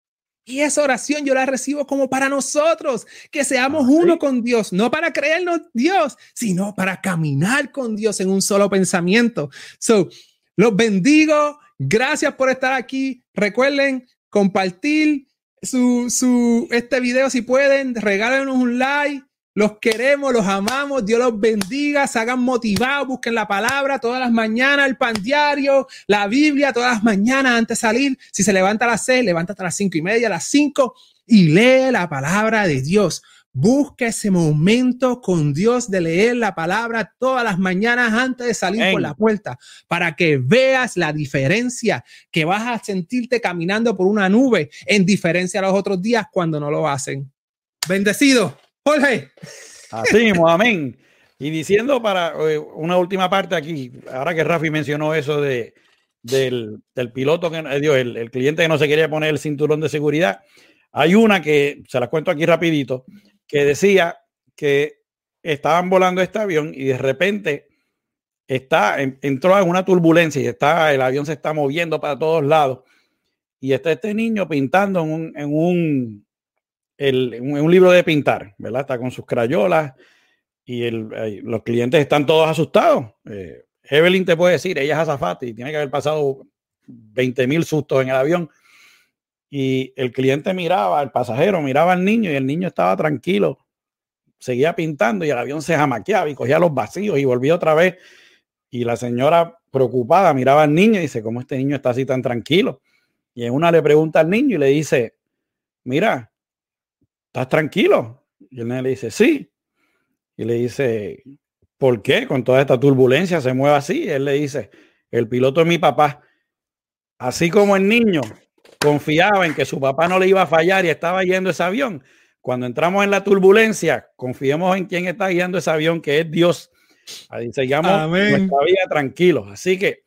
Y esa oración yo la recibo como para nosotros, que seamos uno con Dios, no para creernos Dios, sino para caminar con Dios en un solo pensamiento. So, los bendigo. Gracias por estar aquí. Recuerden compartir, su, su, este video si pueden, regálenos un like. Los queremos, los amamos, Dios los bendiga, se hagan motivados, busquen la palabra todas las mañanas, el pan diario, la Biblia todas las mañanas antes de salir. Si se levanta a las seis, levántate a las cinco y media, a las cinco y lee la palabra de Dios. Busca ese momento con Dios de leer la palabra todas las mañanas antes de salir por la puerta para que veas la diferencia que vas a sentirte caminando por una nube en diferencia a los otros días cuando no lo hacen. Bendecido, Jorge. Así mismo, amén. Y diciendo para eh, una última parte aquí, ahora que Rafi mencionó eso de, del, piloto que dio, el, el cliente que no se quería poner el cinturón de seguridad, Hay una que, se la cuento aquí rapidito, que decía que estaban volando este avión y de repente está, entró en una turbulencia y está, el avión se está moviendo para todos lados. Y está este niño pintando en un, en un, en un libro de pintar, ¿verdad? Está con sus crayolas y el, los clientes están todos asustados. Eh, Evelyn te puede decir, ella es azafata y tiene que haber pasado 20 mil sustos en el avión. Y el cliente miraba, el pasajero miraba al niño y el niño estaba tranquilo, seguía pintando y el avión se jamaqueaba y cogía los vacíos y volvía otra vez y la señora preocupada miraba al niño y dice, ¿cómo este niño está así tan tranquilo? Y en una le pregunta al niño y le dice, mira, ¿estás tranquilo? Y el niño le dice, sí. Y le dice, ¿por qué con toda esta turbulencia se mueve así? Él le dice, el piloto es mi papá. Así como el niño confiaba en que su papá no le iba a fallar y estaba yendo ese avión, cuando entramos en la turbulencia, confiemos en quién está guiando ese avión, que es Dios. Ahí sigamos nuestra vida tranquilos. Así que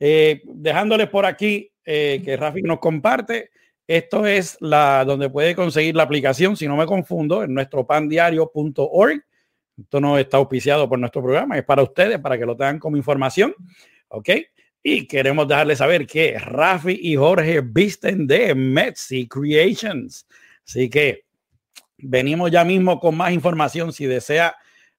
eh, dejándoles por aquí eh, que Rafi nos comparte. Esto es la donde puede conseguir la aplicación, si no me confundo, en nuestro pandiario.org. Esto no está auspiciado por nuestro programa, es para ustedes, para que lo tengan como información. ¿Ok? Y queremos dejarles saber que Rafi y Jorge visten de Metsi Creations. Así que venimos ya mismo con más información si desea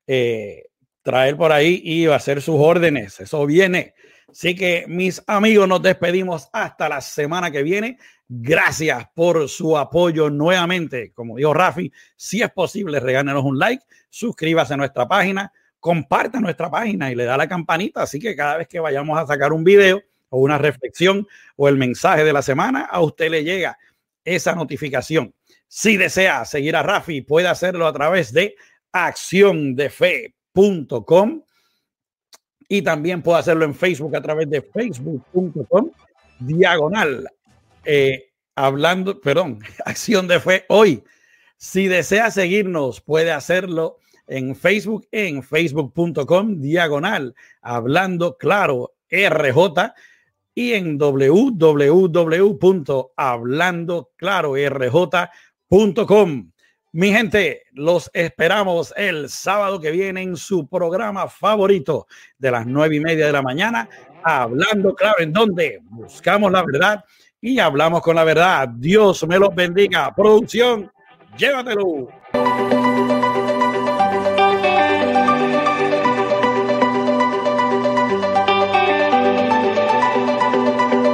eh, traer por ahí y hacer sus órdenes. Eso viene. Así que mis amigos, nos despedimos hasta la semana que viene. Gracias por su apoyo nuevamente. Como dijo Rafi, si es posible, regálenos un like, suscríbase a nuestra página, comparta nuestra página y le da la campanita. Así que cada vez que vayamos a sacar un video o una reflexión o el mensaje de la semana, a usted le llega esa notificación. Si desea seguir a Rafi, puede hacerlo a través de Acción de Fe com y también puede hacerlo en Facebook a través de facebook.com diagonal eh, hablando, perdón, acción de fe hoy. Si desea seguirnos, puede hacerlo en Facebook, en facebook.com diagonal hablando claro RJ y en www.hablandoclarorj.com. Mi gente, los esperamos el sábado que viene en su programa favorito de las nueve y media de la mañana, hablando claro, en donde buscamos la verdad y hablamos con la verdad. Dios me los bendiga. Producción, llévatelo.